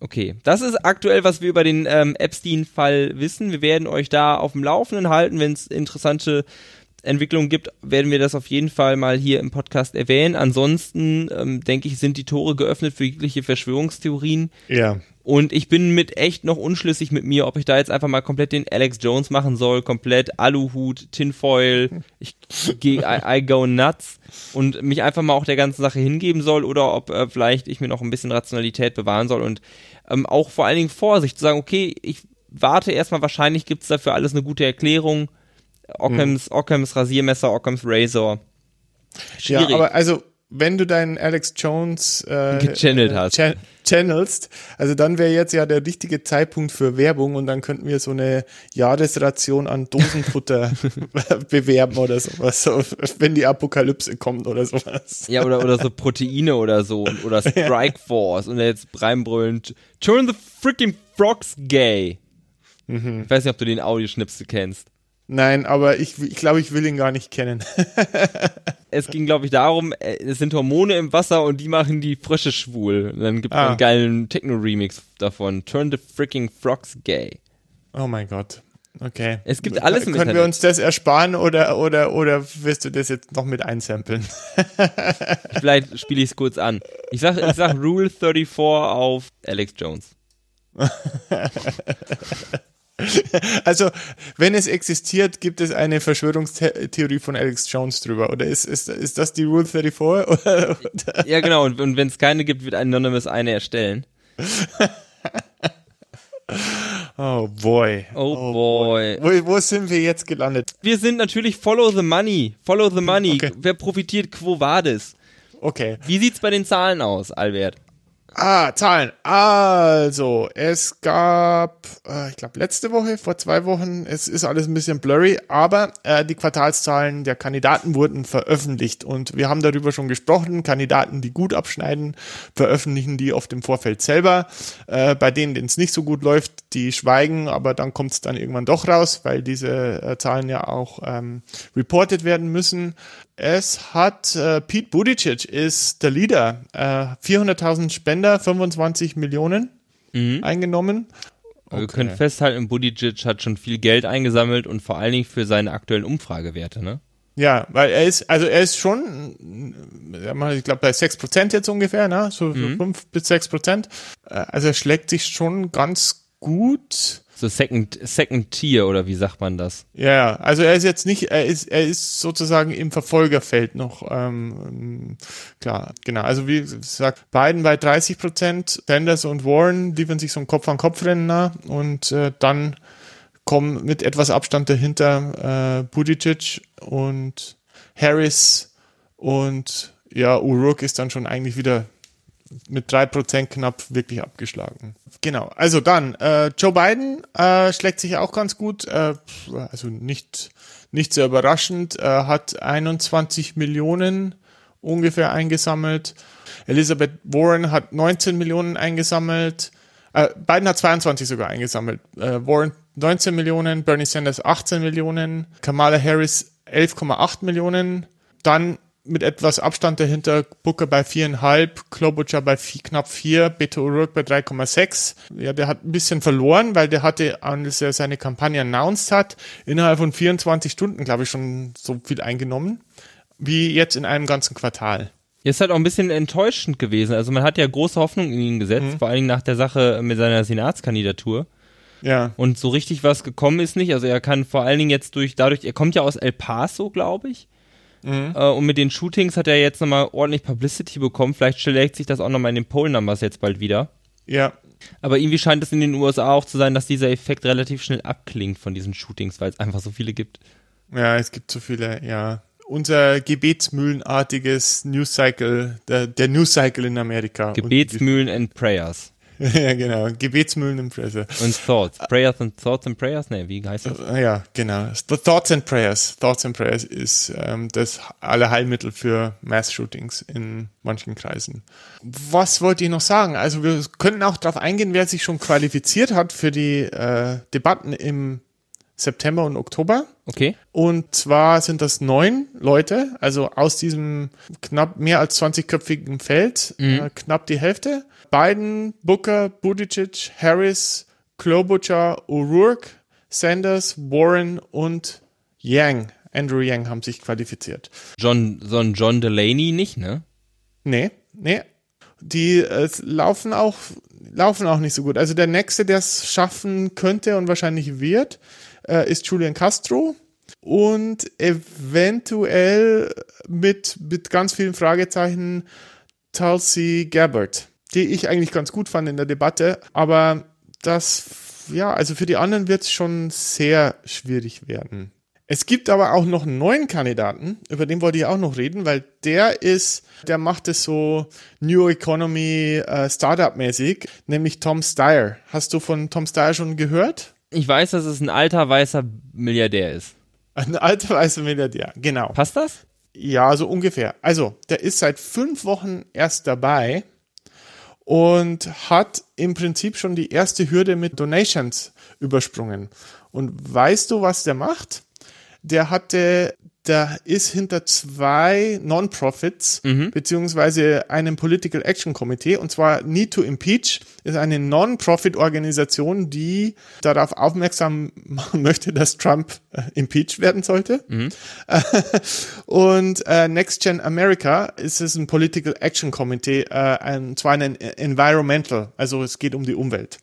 Okay, das ist aktuell, was wir über den ähm, Epstein-Fall wissen. Wir werden euch da auf dem Laufenden halten. Wenn es interessante Entwicklungen gibt, werden wir das auf jeden Fall mal hier im Podcast erwähnen. Ansonsten, ähm, denke ich, sind die Tore geöffnet für jegliche Verschwörungstheorien. Ja. Und ich bin mit echt noch unschlüssig mit mir, ob ich da jetzt einfach mal komplett den Alex Jones machen soll, komplett Aluhut, Tinfoil, ich gehe, I, I, go nuts und mich einfach mal auch der ganzen Sache hingeben soll oder ob äh, vielleicht ich mir noch ein bisschen Rationalität bewahren soll und ähm, auch vor allen Dingen Vorsicht zu sagen, okay, ich warte erstmal, wahrscheinlich gibt's dafür alles eine gute Erklärung. Ockhams, hm. Ockhams Rasiermesser, Ockhams Razor. Schwierig. Ja, aber also wenn du deinen Alex Jones äh, gechannelt hast. Cha channelst, also dann wäre jetzt ja der richtige Zeitpunkt für Werbung und dann könnten wir so eine Jahresration an Dosenfutter bewerben oder sowas, so, wenn die Apokalypse kommt oder sowas. Ja, oder, oder so Proteine oder so oder Strike Force und jetzt reinbrüllend Turn the freaking frogs gay. Mhm. Ich weiß nicht, ob du den Audioschnipsel kennst. Nein, aber ich, ich glaube, ich will ihn gar nicht kennen. es ging, glaube ich, darum, äh, es sind Hormone im Wasser und die machen die Frösche schwul. Und dann gibt es ah. einen geilen Techno-Remix davon. Turn the freaking frogs gay. Oh mein Gott. Okay. Es gibt alles im Können Internet. wir uns das ersparen oder, oder, oder wirst du das jetzt noch mit einsampeln? Vielleicht spiele ich es kurz an. Ich sag, ich sag Rule 34 auf Alex Jones. Also, wenn es existiert, gibt es eine Verschwörungstheorie von Alex Jones drüber. Oder ist, ist, ist das die Rule 34? Oder, oder? Ja, genau. Und, und wenn es keine gibt, wird Anonymous eine erstellen. Oh boy. Oh, oh boy. boy. Wo, wo, sind wir jetzt gelandet? Wir sind natürlich Follow the Money. Follow the Money. Okay. Wer profitiert? Quo vadis? Okay. Wie sieht's bei den Zahlen aus, Albert? Ah, Zahlen. Also, es gab, äh, ich glaube, letzte Woche, vor zwei Wochen, es ist alles ein bisschen blurry, aber äh, die Quartalszahlen der Kandidaten wurden veröffentlicht und wir haben darüber schon gesprochen. Kandidaten, die gut abschneiden, veröffentlichen die oft im Vorfeld selber. Äh, bei denen, denen es nicht so gut läuft, die schweigen, aber dann kommt es dann irgendwann doch raus, weil diese äh, Zahlen ja auch ähm, reported werden müssen. Es hat äh, Pete Buttigieg ist der Leader. Äh, 400.000 Spender, 25 Millionen mhm. eingenommen. Okay. Wir können festhalten, Buttigieg hat schon viel Geld eingesammelt und vor allen Dingen für seine aktuellen Umfragewerte, ne? Ja, weil er ist, also er ist schon, ich glaube bei 6% jetzt ungefähr, ne? So, mhm. so 5 bis 6%. Äh, also er schlägt sich schon ganz gut. So Second, Second Tier oder wie sagt man das? Ja, also er ist jetzt nicht, er ist, er ist sozusagen im Verfolgerfeld noch, ähm, klar, genau. Also wie gesagt, Biden bei 30 Prozent, Sanders und Warren liefern sich so ein Kopf an Kopf Rennen nah und äh, dann kommen mit etwas Abstand dahinter äh, Buttigieg und Harris und ja, Uruk ist dann schon eigentlich wieder mit drei Prozent knapp wirklich abgeschlagen. Genau. Also dann, äh, Joe Biden äh, schlägt sich auch ganz gut, äh, also nicht, nicht sehr überraschend, äh, hat 21 Millionen ungefähr eingesammelt. Elizabeth Warren hat 19 Millionen eingesammelt. Äh, Biden hat 22 sogar eingesammelt. Äh, Warren 19 Millionen, Bernie Sanders 18 Millionen, Kamala Harris 11,8 Millionen. Dann mit etwas Abstand dahinter Booker bei viereinhalb, Klobuchar bei vier, knapp vier, Beto O'Rourke bei 3,6. Ja, der hat ein bisschen verloren, weil der hatte, als er seine Kampagne announced hat, innerhalb von 24 Stunden, glaube ich, schon so viel eingenommen, wie jetzt in einem ganzen Quartal. Ist halt auch ein bisschen enttäuschend gewesen. Also man hat ja große Hoffnung in ihn gesetzt, mhm. vor allen Dingen nach der Sache mit seiner Senatskandidatur. Ja. Und so richtig was gekommen ist nicht. Also er kann vor allen Dingen jetzt durch, dadurch, er kommt ja aus El Paso, glaube ich. Mhm. Äh, und mit den Shootings hat er jetzt nochmal ordentlich Publicity bekommen. Vielleicht schlägt sich das auch nochmal in den Poll-Numbers jetzt bald wieder. Ja. Aber irgendwie scheint es in den USA auch zu sein, dass dieser Effekt relativ schnell abklingt von diesen Shootings, weil es einfach so viele gibt. Ja, es gibt so viele, ja. Unser gebetsmühlenartiges News Cycle, der, der News Cycle in Amerika. Gebetsmühlen and Prayers. ja, genau. Gebetsmühlen und Presse. Und Thoughts. Prayers and Thoughts and Prayers? Ne, wie heißt das? Ja, genau. Thoughts and Prayers. Thoughts and Prayers ist ähm, das Allerheilmittel für Mass-Shootings in manchen Kreisen. Was wollte ich noch sagen? Also wir könnten auch darauf eingehen, wer sich schon qualifiziert hat für die äh, Debatten im September und Oktober. Okay. Und zwar sind das neun Leute, also aus diesem knapp mehr als 20-köpfigen Feld, mhm. äh, knapp die Hälfte. Biden, Booker, Buttigieg, Harris, Klobuchar, O'Rourke, Sanders, Warren und Yang, Andrew Yang haben sich qualifiziert. John, so ein John Delaney nicht, ne? Nee, nee. Die äh, laufen auch laufen auch nicht so gut. Also der nächste, der es schaffen könnte und wahrscheinlich wird, äh, ist Julian Castro und eventuell mit, mit ganz vielen Fragezeichen Tulsi Gabbard, die ich eigentlich ganz gut fand in der Debatte, aber das, ja, also für die anderen wird es schon sehr schwierig werden. Es gibt aber auch noch einen neuen Kandidaten, über den wollte ich auch noch reden, weil der ist, der macht es so New Economy äh, Startup mäßig, nämlich Tom Steyer. Hast du von Tom Steyer schon gehört? Ich weiß, dass es ein alter weißer Milliardär ist. Ein alter weißer Milliardär, genau. Passt das? Ja, so ungefähr. Also, der ist seit fünf Wochen erst dabei und hat im Prinzip schon die erste Hürde mit Donations übersprungen. Und weißt du, was der macht? der hatte da ist hinter zwei Non-Profits mhm. beziehungsweise einem Political Action Committee und zwar Need to Impeach ist eine Non-Profit-Organisation, die darauf aufmerksam machen möchte, dass Trump äh, impeached werden sollte. Mhm. und äh, Next Gen America ist es ein Political Action Committee, äh, ein, zwar ein Environmental, also es geht um die Umwelt.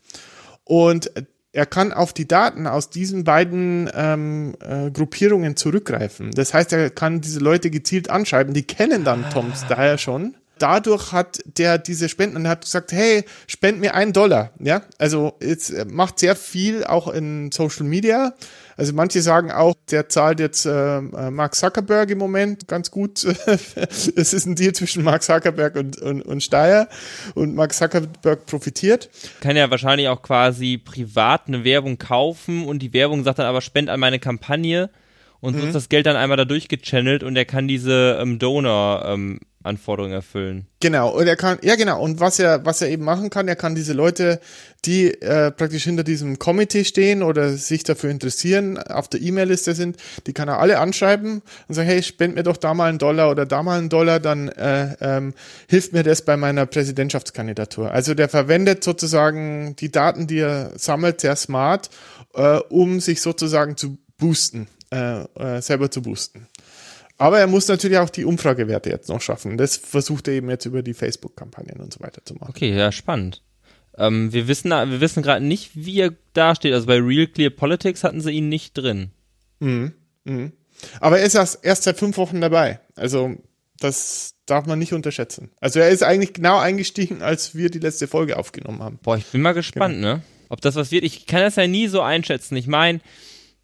Und er kann auf die Daten aus diesen beiden ähm, äh, Gruppierungen zurückgreifen. Das heißt, er kann diese Leute gezielt anschreiben. Die kennen dann Tom Steyer schon dadurch hat der diese Spenden und hat gesagt, hey, spend mir einen Dollar. Ja, also jetzt äh, macht sehr viel auch in Social Media. Also manche sagen auch, der zahlt jetzt äh, äh Mark Zuckerberg im Moment ganz gut. Es ist ein Deal zwischen Mark Zuckerberg und, und, und Steyer und Mark Zuckerberg profitiert. Kann ja wahrscheinlich auch quasi privat eine Werbung kaufen und die Werbung sagt dann aber, spend an meine Kampagne und so mhm. ist das Geld dann einmal da durchgechannelt und er kann diese ähm, Donor ähm, Anforderungen erfüllen. Genau, und er kann, ja genau, und was er, was er eben machen kann, er kann diese Leute, die äh, praktisch hinter diesem Komitee stehen oder sich dafür interessieren, auf der E-Mail-Liste sind, die kann er alle anschreiben und sagen, hey, spend mir doch da mal einen Dollar oder da mal einen Dollar, dann äh, ähm, hilft mir das bei meiner Präsidentschaftskandidatur. Also der verwendet sozusagen die Daten, die er sammelt, sehr smart, äh, um sich sozusagen zu boosten, äh, äh, selber zu boosten. Aber er muss natürlich auch die Umfragewerte jetzt noch schaffen. Das versucht er eben jetzt über die Facebook-Kampagnen und so weiter zu machen. Okay, ja, spannend. Ähm, wir wissen, wir wissen gerade nicht, wie er dasteht. Also bei Real Clear Politics hatten sie ihn nicht drin. Mhm. Mhm. Aber er ist erst, seit fünf Wochen dabei. Also das darf man nicht unterschätzen. Also er ist eigentlich genau eingestiegen, als wir die letzte Folge aufgenommen haben. Boah, ich bin mal gespannt, genau. ne? Ob das was wird. Ich kann das ja nie so einschätzen. Ich meine,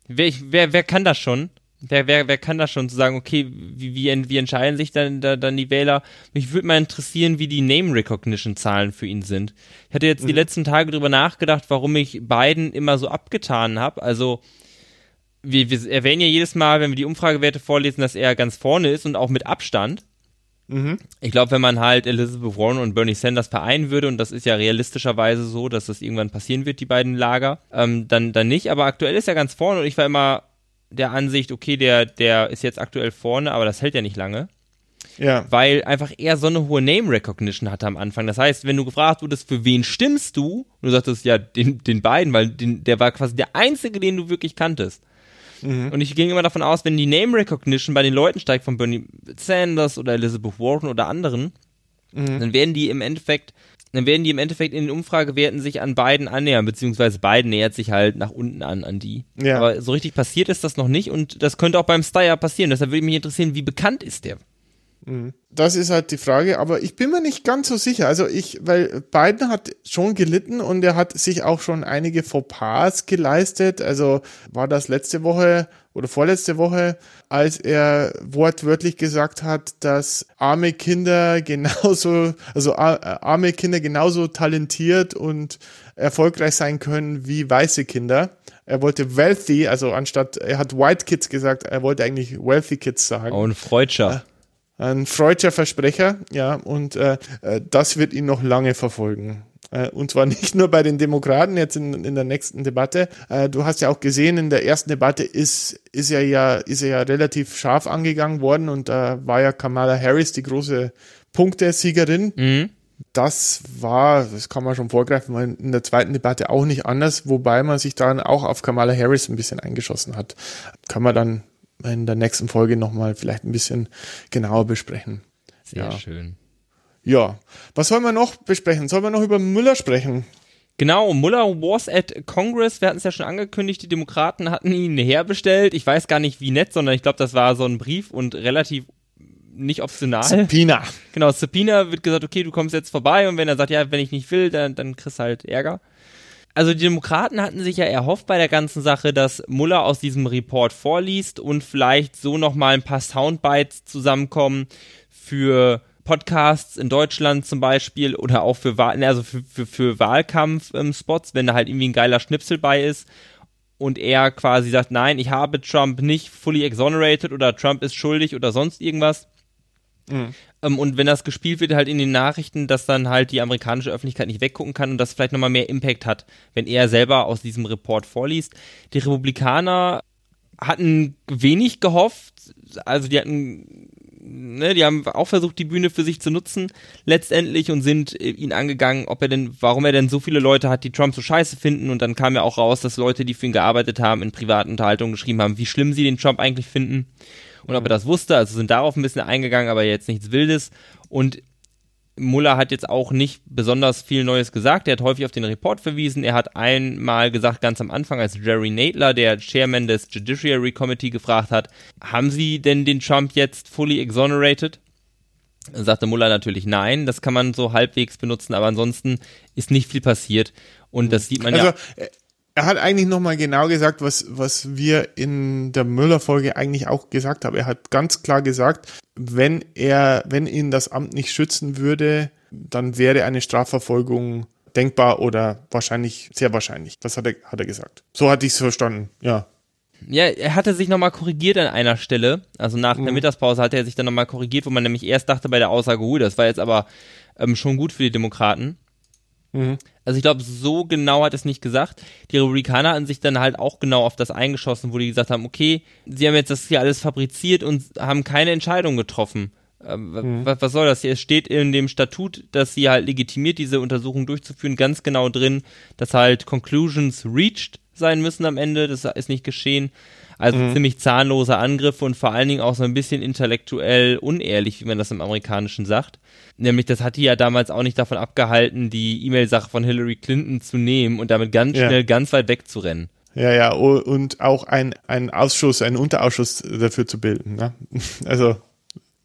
wer, wer, wer kann das schon? Wer, wer, wer kann das schon zu sagen, okay, wie, wie, wie entscheiden sich dann, da, dann die Wähler? Mich würde mal interessieren, wie die Name Recognition Zahlen für ihn sind. Ich hatte jetzt mhm. die letzten Tage drüber nachgedacht, warum ich Biden immer so abgetan habe. Also, wir, wir erwähnen ja jedes Mal, wenn wir die Umfragewerte vorlesen, dass er ganz vorne ist und auch mit Abstand. Mhm. Ich glaube, wenn man halt Elizabeth Warren und Bernie Sanders vereinen würde, und das ist ja realistischerweise so, dass das irgendwann passieren wird, die beiden Lager, ähm, dann, dann nicht. Aber aktuell ist er ganz vorne und ich war immer der Ansicht, okay, der, der ist jetzt aktuell vorne, aber das hält ja nicht lange. Ja. Weil einfach er so eine hohe Name Recognition hatte am Anfang. Das heißt, wenn du gefragt wurdest, für wen stimmst du, und du sagtest, ja, den, den beiden, weil den, der war quasi der einzige, den du wirklich kanntest. Mhm. Und ich ging immer davon aus, wenn die Name Recognition bei den Leuten steigt, von Bernie Sanders oder Elizabeth Warren oder anderen, mhm. dann werden die im Endeffekt dann werden die im Endeffekt in den Umfragewerten sich an beiden annähern, beziehungsweise beiden nähert sich halt nach unten an, an die. Ja. Aber so richtig passiert ist das noch nicht und das könnte auch beim Steyr passieren. Deshalb würde mich interessieren, wie bekannt ist der? Mhm. Das ist halt die Frage, aber ich bin mir nicht ganz so sicher. Also ich, weil Biden hat schon gelitten und er hat sich auch schon einige Fauxpas geleistet. Also war das letzte Woche oder vorletzte Woche, als er wortwörtlich gesagt hat, dass arme Kinder genauso, also arme Kinder genauso talentiert und erfolgreich sein können wie weiße Kinder. Er wollte wealthy, also anstatt, er hat white kids gesagt, er wollte eigentlich wealthy kids sagen. Oh, ein Freudscher. Äh, ein freudscher Versprecher, ja, und äh, äh, das wird ihn noch lange verfolgen. Äh, und zwar nicht nur bei den Demokraten jetzt in, in der nächsten Debatte. Äh, du hast ja auch gesehen, in der ersten Debatte ist, ist er ja, ist er ja relativ scharf angegangen worden und da war ja Kamala Harris die große Punktesiegerin. Mhm. Das war, das kann man schon vorgreifen, in der zweiten Debatte auch nicht anders, wobei man sich dann auch auf Kamala Harris ein bisschen eingeschossen hat. Kann man dann in der nächsten Folge nochmal vielleicht ein bisschen genauer besprechen. Sehr ja. schön. Ja, was sollen wir noch besprechen? Sollen wir noch über Müller sprechen? Genau, Muller was at Congress. Wir hatten es ja schon angekündigt, die Demokraten hatten ihn herbestellt. Ich weiß gar nicht wie nett, sondern ich glaube, das war so ein Brief und relativ nicht optional. Subpoena. Genau, Subpoena wird gesagt, okay, du kommst jetzt vorbei und wenn er sagt, ja, wenn ich nicht will, dann, dann kriegst du halt Ärger also die Demokraten hatten sich ja erhofft bei der ganzen Sache, dass Muller aus diesem Report vorliest und vielleicht so nochmal ein paar Soundbites zusammenkommen für Podcasts in Deutschland zum Beispiel oder auch für, also für, für, für Wahlkampf-Spots, wenn da halt irgendwie ein geiler Schnipsel bei ist und er quasi sagt, nein, ich habe Trump nicht fully exonerated oder Trump ist schuldig oder sonst irgendwas. Mhm. Ähm, und wenn das gespielt wird, halt in den Nachrichten, dass dann halt die amerikanische Öffentlichkeit nicht weggucken kann und das vielleicht nochmal mehr Impact hat, wenn er selber aus diesem Report vorliest. Die Republikaner hatten wenig gehofft. Also die hatten, ne, die haben auch versucht, die Bühne für sich zu nutzen, letztendlich und sind äh, ihn angegangen, ob er denn, warum er denn so viele Leute hat, die Trump so scheiße finden. Und dann kam ja auch raus, dass Leute, die für ihn gearbeitet haben, in privaten Unterhaltungen geschrieben haben, wie schlimm sie den Trump eigentlich finden. Und ob er das wusste, also sind darauf ein bisschen eingegangen, aber jetzt nichts Wildes. Und Muller hat jetzt auch nicht besonders viel Neues gesagt. Er hat häufig auf den Report verwiesen. Er hat einmal gesagt, ganz am Anfang, als Jerry Nadler, der Chairman des Judiciary Committee, gefragt hat, haben Sie denn den Trump jetzt fully exonerated? Sagte Muller natürlich nein. Das kann man so halbwegs benutzen, aber ansonsten ist nicht viel passiert. Und das sieht man also, ja. Er hat eigentlich nochmal genau gesagt, was, was wir in der Müller-Folge eigentlich auch gesagt haben. Er hat ganz klar gesagt, wenn er, wenn ihn das Amt nicht schützen würde, dann wäre eine Strafverfolgung denkbar oder wahrscheinlich, sehr wahrscheinlich. Das hat er, hat er gesagt. So hatte ich es verstanden, ja. Ja, er hatte sich nochmal korrigiert an einer Stelle. Also nach mhm. der Mittagspause hatte er sich dann nochmal korrigiert, wo man nämlich erst dachte bei der Aussage, uh, das war jetzt aber ähm, schon gut für die Demokraten. Mhm. Also ich glaube, so genau hat es nicht gesagt. Die Republikaner hatten sich dann halt auch genau auf das eingeschossen, wo die gesagt haben, okay, sie haben jetzt das hier alles fabriziert und haben keine Entscheidung getroffen. Ähm, mhm. was, was, soll das hier? Es steht in dem Statut, dass sie halt legitimiert, diese Untersuchung durchzuführen, ganz genau drin, dass halt Conclusions reached sein müssen am Ende. Das ist nicht geschehen. Also mhm. ziemlich zahnloser Angriff und vor allen Dingen auch so ein bisschen intellektuell unehrlich, wie man das im Amerikanischen sagt. Nämlich, das hat die ja damals auch nicht davon abgehalten, die E-Mail-Sache von Hillary Clinton zu nehmen und damit ganz schnell ganz weit wegzurennen. Ja, ja, und auch ein, ein Ausschuss, einen Unterausschuss dafür zu bilden. Ne? Also.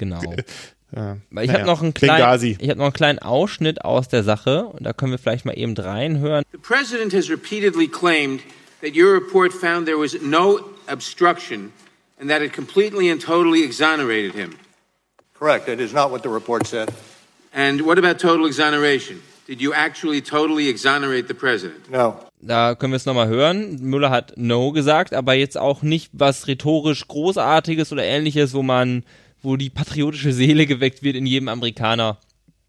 Genau. Ja, ich naja, habe noch, einen kleinen, ich hab noch einen kleinen Ausschnitt aus der Sache und da können wir vielleicht mal eben reinhören. The President has repeatedly claimed that your report found there was no obstruction and that it completely and totally exonerated him. Correct. That is not what the report said. And what about total exoneration? Did you actually totally exonerate the president? No. Da können wir es nochmal hören. Müller hat No gesagt, aber jetzt auch nicht was rhetorisch Großartiges oder ähnliches, wo man, wo die patriotische Seele geweckt wird in jedem Amerikaner.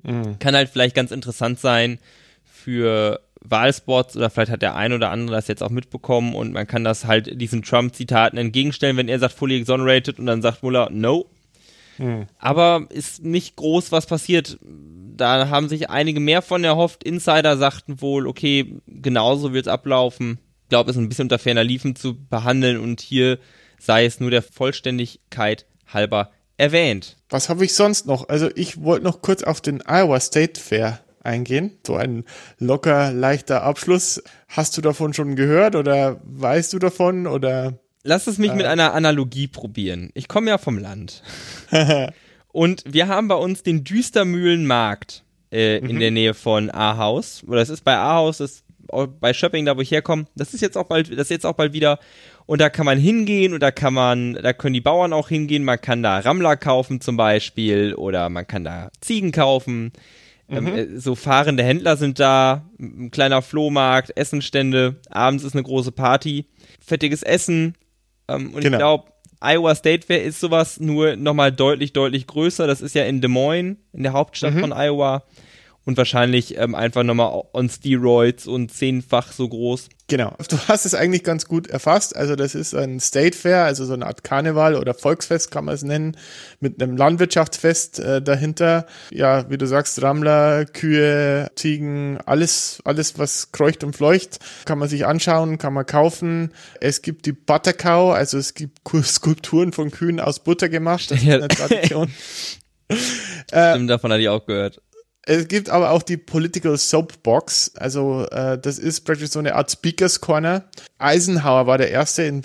Mhm. Kann halt vielleicht ganz interessant sein für Wahlspots oder vielleicht hat der ein oder andere das jetzt auch mitbekommen und man kann das halt diesen Trump-Zitaten entgegenstellen, wenn er sagt fully exonerated und dann sagt Muller no. Hm. Aber ist nicht groß was passiert. Da haben sich einige mehr von erhofft. Insider sagten wohl, okay, genauso wird es ablaufen. Ich glaube, es ist ein bisschen unter ferner Liefen zu behandeln und hier sei es nur der Vollständigkeit halber erwähnt. Was habe ich sonst noch? Also ich wollte noch kurz auf den Iowa State Fair eingehen. So ein locker, leichter Abschluss. Hast du davon schon gehört oder weißt du davon oder? Lass es mich äh, mit einer Analogie probieren. Ich komme ja vom Land. Und wir haben bei uns den Düstermühlenmarkt äh, in mhm. der Nähe von Ahaus. Oder es ist bei Ahaus, ist bei Shopping, da wo ich herkomme. Das ist jetzt auch bald, das ist jetzt auch bald wieder. Und da kann man hingehen und da kann man, da können die Bauern auch hingehen. Man kann da Rammler kaufen zum Beispiel oder man kann da Ziegen kaufen. Ähm, mhm. Ähm, so fahrende Händler sind da, ein kleiner Flohmarkt, Essenstände, abends ist eine große Party, fettiges Essen. Ähm, und genau. ich glaube, Iowa State Fair ist sowas nur nochmal deutlich, deutlich größer. Das ist ja in Des Moines, in der Hauptstadt mhm. von Iowa und wahrscheinlich ähm, einfach nochmal on Steroids und zehnfach so groß. Genau, du hast es eigentlich ganz gut erfasst. Also das ist ein State Fair, also so eine Art Karneval oder Volksfest kann man es nennen, mit einem Landwirtschaftsfest äh, dahinter. Ja, wie du sagst, Rammler, Kühe, Ziegen, alles, alles was kreucht und fleucht, kann man sich anschauen, kann man kaufen. Es gibt die Buttercow, also es gibt Skulpturen von Kühen aus Butter gemacht. Das ist eine Tradition. Stimmt, davon hatte ich auch gehört. Es gibt aber auch die Political Soapbox. Also äh, das ist praktisch so eine Art Speakers Corner. Eisenhower war der erste in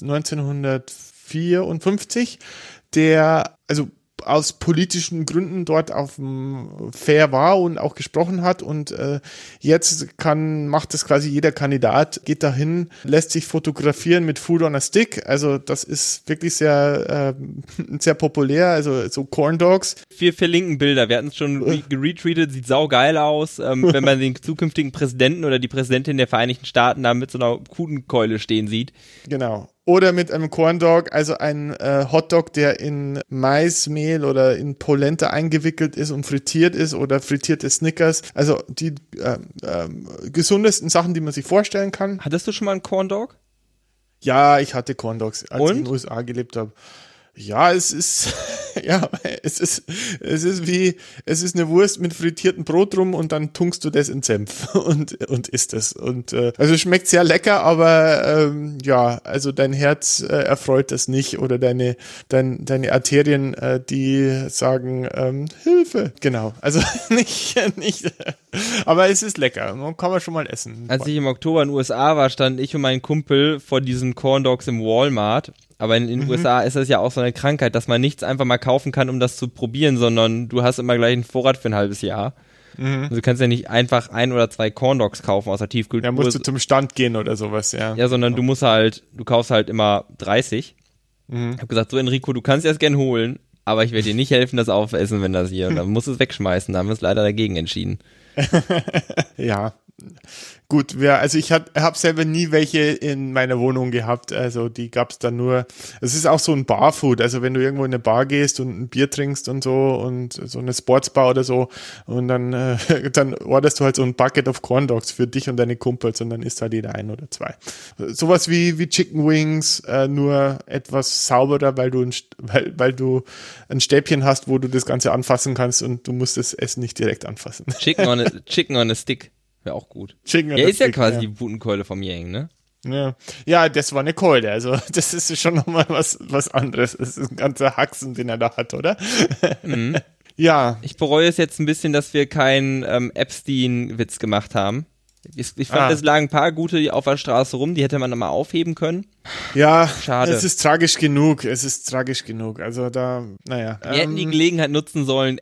1954, der also aus politischen Gründen dort auf dem Fair war und auch gesprochen hat und äh, jetzt kann macht das quasi jeder Kandidat geht dahin lässt sich fotografieren mit Food on a Stick. Also das ist wirklich sehr äh, sehr populär also so Corn Dogs. Wir verlinken Bilder. Wir hatten es schon re retweetet sieht saugeil aus. Ähm, wenn man den zukünftigen Präsidenten oder die Präsidentin der Vereinigten Staaten da mit so einer Kudenkeule stehen sieht. Genau oder mit einem Corn Dog, also ein äh, Hotdog, der in Maismehl oder in Polenta eingewickelt ist und frittiert ist oder frittierte Snickers. Also die äh, äh, gesundesten Sachen, die man sich vorstellen kann. Hattest du schon mal einen Corn Dog? Ja, ich hatte Corn Dogs, als Und? ich in den USA gelebt habe. Ja, es ist, ja, es ist, es ist wie, es ist eine Wurst mit frittiertem Brot rum und dann tunkst du das in Senf und, und isst es. Und, äh, also schmeckt sehr lecker, aber, ähm, ja, also dein Herz äh, erfreut das nicht oder deine, dein, deine Arterien, äh, die sagen, ähm, Hilfe. Genau. Also nicht, nicht, aber es ist lecker. Man kann man schon mal essen. Als ich im Oktober in den USA war, stand ich und mein Kumpel vor diesen Corn Dogs im Walmart. Aber in den USA ist das ja auch so eine Krankheit, dass man nichts einfach mal kaufen kann, um das zu probieren, sondern du hast immer gleich einen Vorrat für ein halbes Jahr. Also du kannst ja nicht einfach ein oder zwei Corn Dogs kaufen aus der Ja, Tiefkühltruhe. musst du zum Stand gehen oder sowas, ja. ja, sondern du musst halt, du kaufst halt immer 30. Ich hab gesagt, so Enrico, du kannst das gern holen, aber ich werde dir nicht helfen, das aufessen, wenn das hier. Und dann musst du es wegschmeißen. Da haben wir uns leider dagegen entschieden. Ja. Gut, wir, also ich habe selber nie welche in meiner Wohnung gehabt. Also die gab's dann nur. Es ist auch so ein Barfood. Also wenn du irgendwo in eine Bar gehst und ein Bier trinkst und so und so eine Sportsbar oder so und dann, äh, dann orderst du halt so ein Bucket of Corn Dogs für dich und deine Kumpels und dann isst halt jeder ein oder zwei. Sowas wie, wie Chicken Wings, äh, nur etwas sauberer, weil du, ein, weil, weil du ein Stäbchen hast, wo du das Ganze anfassen kannst und du musst das Essen nicht direkt anfassen. Chicken on a, Chicken on a Stick wäre auch gut. Chicken Ja, ist ja quasi ja. die Butenkeule vom Yang, ne? Ja. ja, das war eine Keule. Also das ist schon nochmal was, was anderes. Das ist ein ganzer Haxen, den er da hat, oder? Ja, Ich bereue es jetzt ein bisschen, dass wir keinen ähm, Epstein-Witz gemacht haben. Ich, ich fand, Ah. es lagen ein paar gute auf der Straße rum, die hätte man mal aufheben können. ja, Schade. es ist tragisch genug. Es ist tragisch genug. Also da, naja. Wir hätten die Ähm, Gelegenheit nutzen sollen.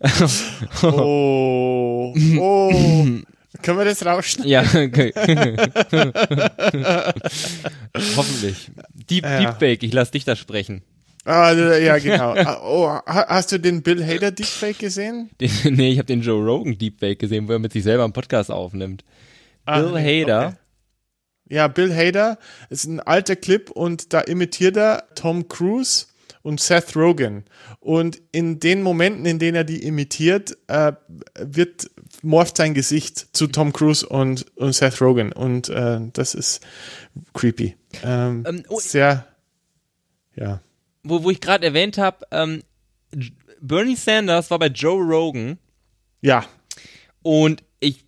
oh, oh. Können wir das rausschneiden? Ja, okay. Hoffentlich. Deep, Ja. Deepfake, ich lass dich da sprechen. Ah, ja, genau. Ah, Oh, ha- hast du den Bill Hader Deepfake gesehen? Den, nee, ich habe den Joe Rogan Deepfake gesehen, wo er mit sich selber einen Podcast aufnimmt. Ah, Bill Hader. okay. Ja, Bill Hader ist ein alter Clip und da imitiert er Tom Cruise und Seth Rogen. Und in den Momenten, in denen er die imitiert, äh, wird morpht sein Gesicht zu Tom Cruise und, und Seth Rogen. Und äh, das ist creepy. Ähm, Ähm, oh. sehr, ja. Wo, wo ich gerade erwähnt habe, ähm, Bernie Sanders war bei Joe Rogan Ja, und ich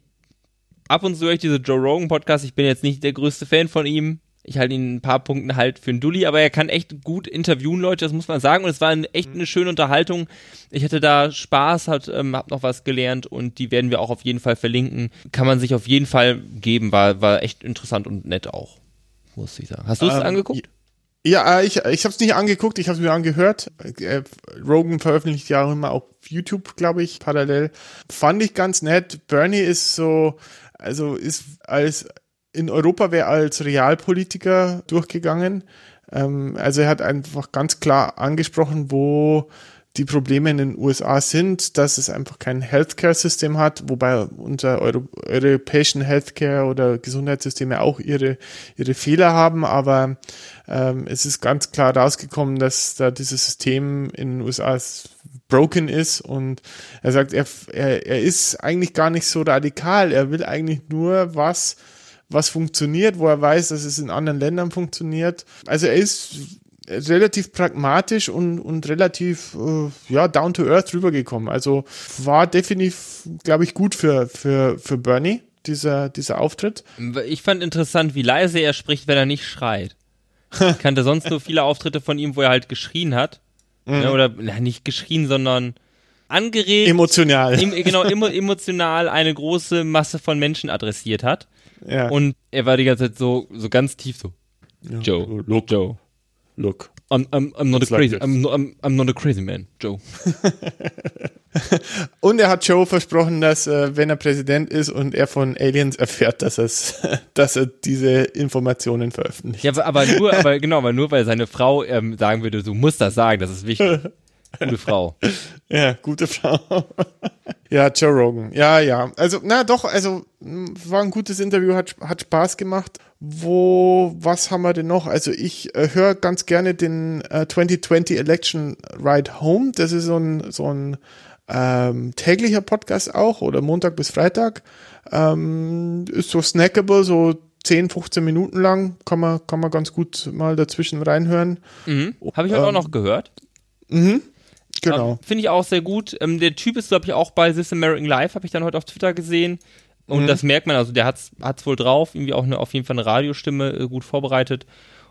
ab und zu höre ich diese Joe Rogan Podcast. Ich bin jetzt nicht der größte Fan von ihm. Ich halte ihn in ein paar Punkten halt für einen Dulli, aber er kann echt gut interviewen, Leute, das muss man sagen. Und es war eine, echt eine schöne Unterhaltung. Ich hatte da Spaß, hat, ähm, hab noch was gelernt und die werden wir auch auf jeden Fall verlinken. Kann man sich auf jeden Fall geben, war, war echt interessant und nett auch, muss ich sagen. Hast du es Ähm, angeguckt? Ja, äh, ich, ich habe es nicht angeguckt, ich habe es mir angehört. Äh, Rogan veröffentlicht ja auch immer auf YouTube, glaube ich, parallel. Fand ich ganz nett. Bernie ist so, also ist als in Europa wäre als Realpolitiker durchgegangen. Ähm, also er hat einfach ganz klar angesprochen, wo die Probleme in den USA sind, dass es einfach kein Healthcare-System hat, wobei unser Euro europäischen Healthcare oder Gesundheitssysteme auch ihre, ihre Fehler haben, aber ähm, es ist ganz klar rausgekommen, dass da dieses System in den USA broken ist. Und er sagt, er, er, er ist eigentlich gar nicht so radikal, er will eigentlich nur was, was funktioniert, wo er weiß, dass es in anderen Ländern funktioniert. Also er ist relativ pragmatisch und, und relativ äh, ja, down to earth rübergekommen. Also war definitiv, glaube ich, gut für, für, für Bernie, dieser, dieser Auftritt. Ich fand interessant, wie leise er spricht, wenn er nicht schreit. Ich kannte sonst nur viele Auftritte von ihm, wo er halt geschrien hat. Ne, oder na, nicht geschrien, sondern angeregt, Emotional. em, genau, emo, emotional eine große Masse von Menschen adressiert hat. Ja. Und er war die ganze Zeit so, so ganz tief so. Joe, look, Joe. look. I'm, I'm, I'm not a It's like crazy, this. I'm, I'm, I'm not a crazy man, Joe. Und er hat Joe versprochen, dass äh, wenn er Präsident ist und er von Aliens erfährt, dass, es, dass er diese Informationen veröffentlicht. Ja, aber- aber nur, aber genau, aber nur weil seine Frau ähm, sagen würde, du musst das sagen, das ist wichtig. Gute Frau. Ja, gute Frau. ja, Joe Rogan. Ja, ja. Also, na doch, also mh, war ein gutes Interview, hat, hat Spaß gemacht. Wo, was haben wir denn noch? Also ich äh, höre ganz gerne den äh, 2020 Election Ride Home. Das ist so ein, so ein ähm, täglicher Podcast auch oder Montag bis Freitag. Ähm, ist so snackable, so 10, 15 Minuten lang. Kann man, kann man ganz gut mal dazwischen reinhören. Mhm. Habe ich heute ähm, auch noch gehört. Mhm. Genau. Finde ich auch sehr gut. Ähm, der Typ ist, glaube ich, auch bei This American Life, habe ich dann heute auf Twitter gesehen. Und mhm. das merkt man, also der hat es wohl drauf, irgendwie auch eine, auf jeden Fall eine Radiostimme äh, gut vorbereitet.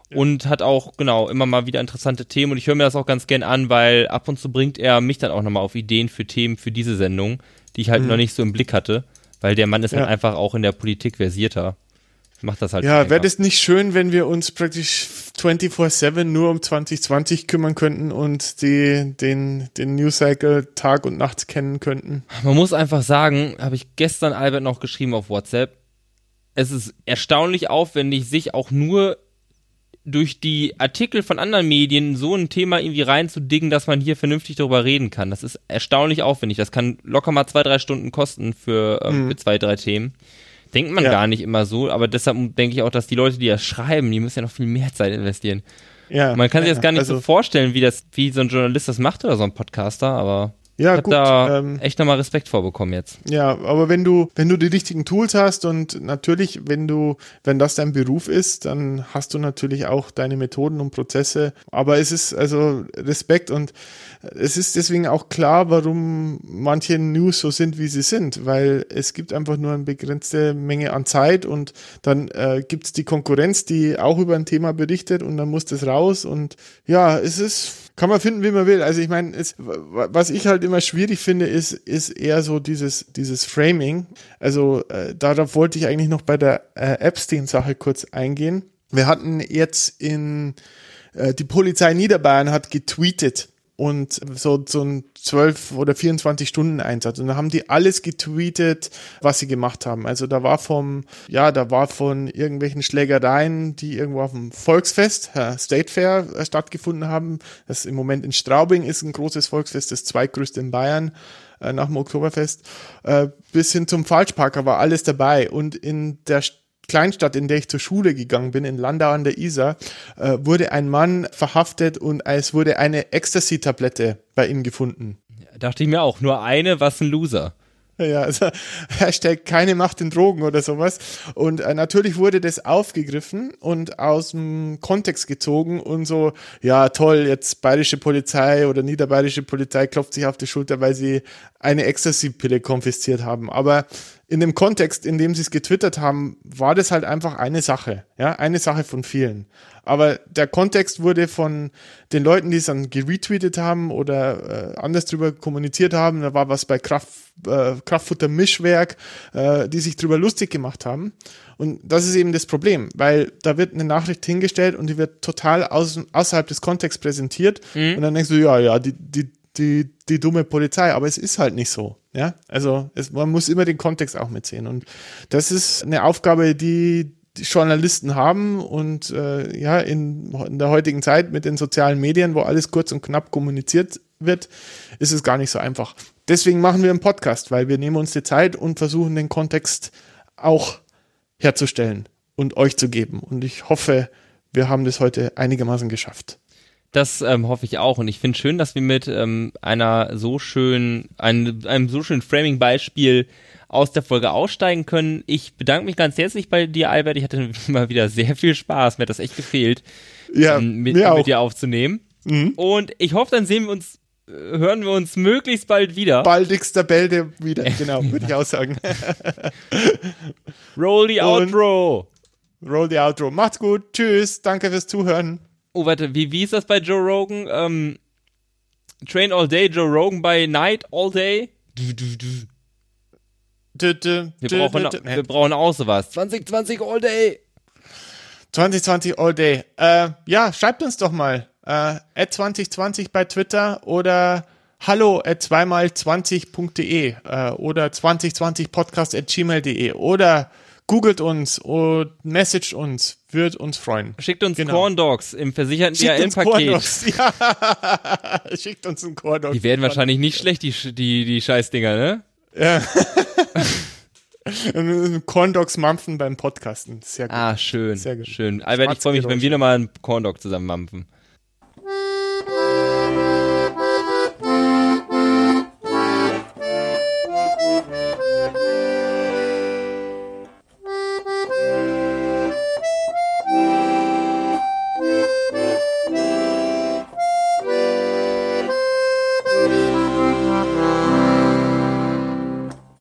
Ja. Und hat auch, genau, immer mal wieder interessante Themen. Und ich höre mir das auch ganz gern an, weil ab und zu bringt er mich dann auch nochmal auf Ideen für Themen für diese Sendung, die ich halt mhm. noch nicht so im Blick hatte. Weil der Mann ist halt ja. halt einfach auch in der Politik versierter macht das halt. Ja, wäre das nicht schön, wenn wir uns praktisch 24-7 nur um 2020 kümmern könnten und die, den, den News Cycle Tag und Nacht kennen könnten? Man muss einfach sagen, habe ich gestern Albert noch geschrieben auf WhatsApp, es ist erstaunlich aufwendig, sich auch nur durch die Artikel von anderen Medien so ein Thema irgendwie reinzudingen, dass man hier vernünftig darüber reden kann. Das ist erstaunlich aufwendig. Das kann locker mal zwei, drei Stunden kosten für, ähm, mhm. für zwei, drei Themen. Denkt man ja. gar nicht immer so, aber deshalb denke ich auch, dass die Leute, die das schreiben, die müssen ja noch viel mehr Zeit investieren. Ja. Man kann sich das gar nicht also, so vorstellen, wie das, wie so ein Journalist das macht oder so ein Podcaster, aber ja, ich gut, da ähm, echt nochmal Respekt vorbekommen jetzt. Ja, aber wenn du, wenn du die richtigen Tools hast und natürlich, wenn du, wenn das dein Beruf ist, dann hast du natürlich auch deine Methoden und Prozesse. Aber es ist also Respekt und es ist deswegen auch klar, warum manche News so sind, wie sie sind, weil es gibt einfach nur eine begrenzte Menge an Zeit und dann äh, gibt es die Konkurrenz, die auch über ein Thema berichtet und dann muss das raus und ja, es ist kann man finden, wie man will. Also ich meine, was ich halt immer schwierig finde, ist, ist eher so dieses, dieses Framing. Also äh, darauf wollte ich eigentlich noch bei der äh, Epstein-Sache kurz eingehen. Wir hatten jetzt in äh, die Polizei Niederbayern hat getweetet, und so, so ein 12 oder 24 Stunden Einsatz. Und da haben die alles getweetet, was sie gemacht haben. Also da war vom, ja, da war von irgendwelchen Schlägereien, die irgendwo auf dem Volksfest, äh, State Fair, äh, stattgefunden haben. Das im Moment in Straubing ist ein großes Volksfest, das zweitgrößte in Bayern äh, nach dem Oktoberfest, bis hin zum Falschparker war alles dabei. Und in der Kleinstadt, in der ich zur Schule gegangen bin, in Landau an der Isar, äh, wurde ein Mann verhaftet und es wurde eine Ecstasy-Tablette bei ihm gefunden. Ja, dachte ich mir auch, nur eine, was ein Loser. Ja, also Hashtag keine Macht in Drogen oder sowas. Und äh, natürlich wurde das aufgegriffen und aus dem Kontext gezogen und so, ja toll, jetzt bayerische Polizei oder niederbayerische Polizei klopft sich auf die Schulter, weil sie eine Ecstasy-Pille konfisziert haben. Aber in dem Kontext, in dem sie es getwittert haben, war das halt einfach eine Sache, ja, eine Sache von vielen. Aber der Kontext wurde von den Leuten, die es dann geretweetet haben oder äh, anders drüber kommuniziert haben, da war was bei Kraft, äh, Kraftfutter Mischwerk, äh, die sich drüber lustig gemacht haben. Und das ist eben das Problem, weil da wird eine Nachricht hingestellt und die wird total aus, außerhalb des Kontexts präsentiert. Mhm. Und dann denkst du, ja, ja, die, die, die, die dumme Polizei, aber es ist halt nicht so. Ja, also es, man muss immer den Kontext auch mitsehen. Und das ist eine Aufgabe, die die Journalisten haben und äh, ja, in, in der heutigen Zeit mit den sozialen Medien, wo alles kurz und knapp kommuniziert wird, ist es gar nicht so einfach. Deswegen machen wir einen Podcast, weil wir nehmen uns die Zeit und versuchen den Kontext auch herzustellen und euch zu geben. Und ich hoffe, wir haben das heute einigermaßen geschafft. Das ähm, hoffe ich auch. Und ich finde schön, dass wir mit ähm, einer so schönen, einem, einem so schönen Framing-Beispiel aus der Folge aussteigen können. Ich bedanke mich ganz herzlich bei dir, Albert. Ich hatte mal wieder sehr viel Spaß. Mir hat das echt gefehlt, ja, ähm, mit, mit, dir aufzunehmen. Mhm. Und ich hoffe, dann sehen wir uns, äh, hören wir uns möglichst bald wieder. Baldigster Bälde wieder, genau, würde ich auch sagen. Roll the Outro. Roll the Outro. Macht's gut. Tschüss. Danke fürs Zuhören. Oh, warte, wie, wie ist das bei Joe Rogan? Ähm, Train all day, Joe Rogan by night all day. Du, du, du. Wir brauchen, wir brauchen auch sowas. 2020 all day. 2020 all day. Äh, ja, schreibt uns doch mal. Äh, 2020 bei Twitter oder hallo at zweimal20.de äh, oder 2020podcast at gmail.de oder googelt uns und messagt uns, wird uns freuen. Schickt uns genau. Corn Dogs im versicherten DHL-Paket. Ja, schickt uns ein Corn Dog. Die werden wahrscheinlich nicht schlecht, die, die, die Scheißdinger, ne? Ja. Corn Dogs mampfen beim Podcasten. Sehr gut. Ah, schön. Sehr gut. Schön. Albert, ich freue mich, wenn wir nochmal einen Corn Dog zusammen mampfen.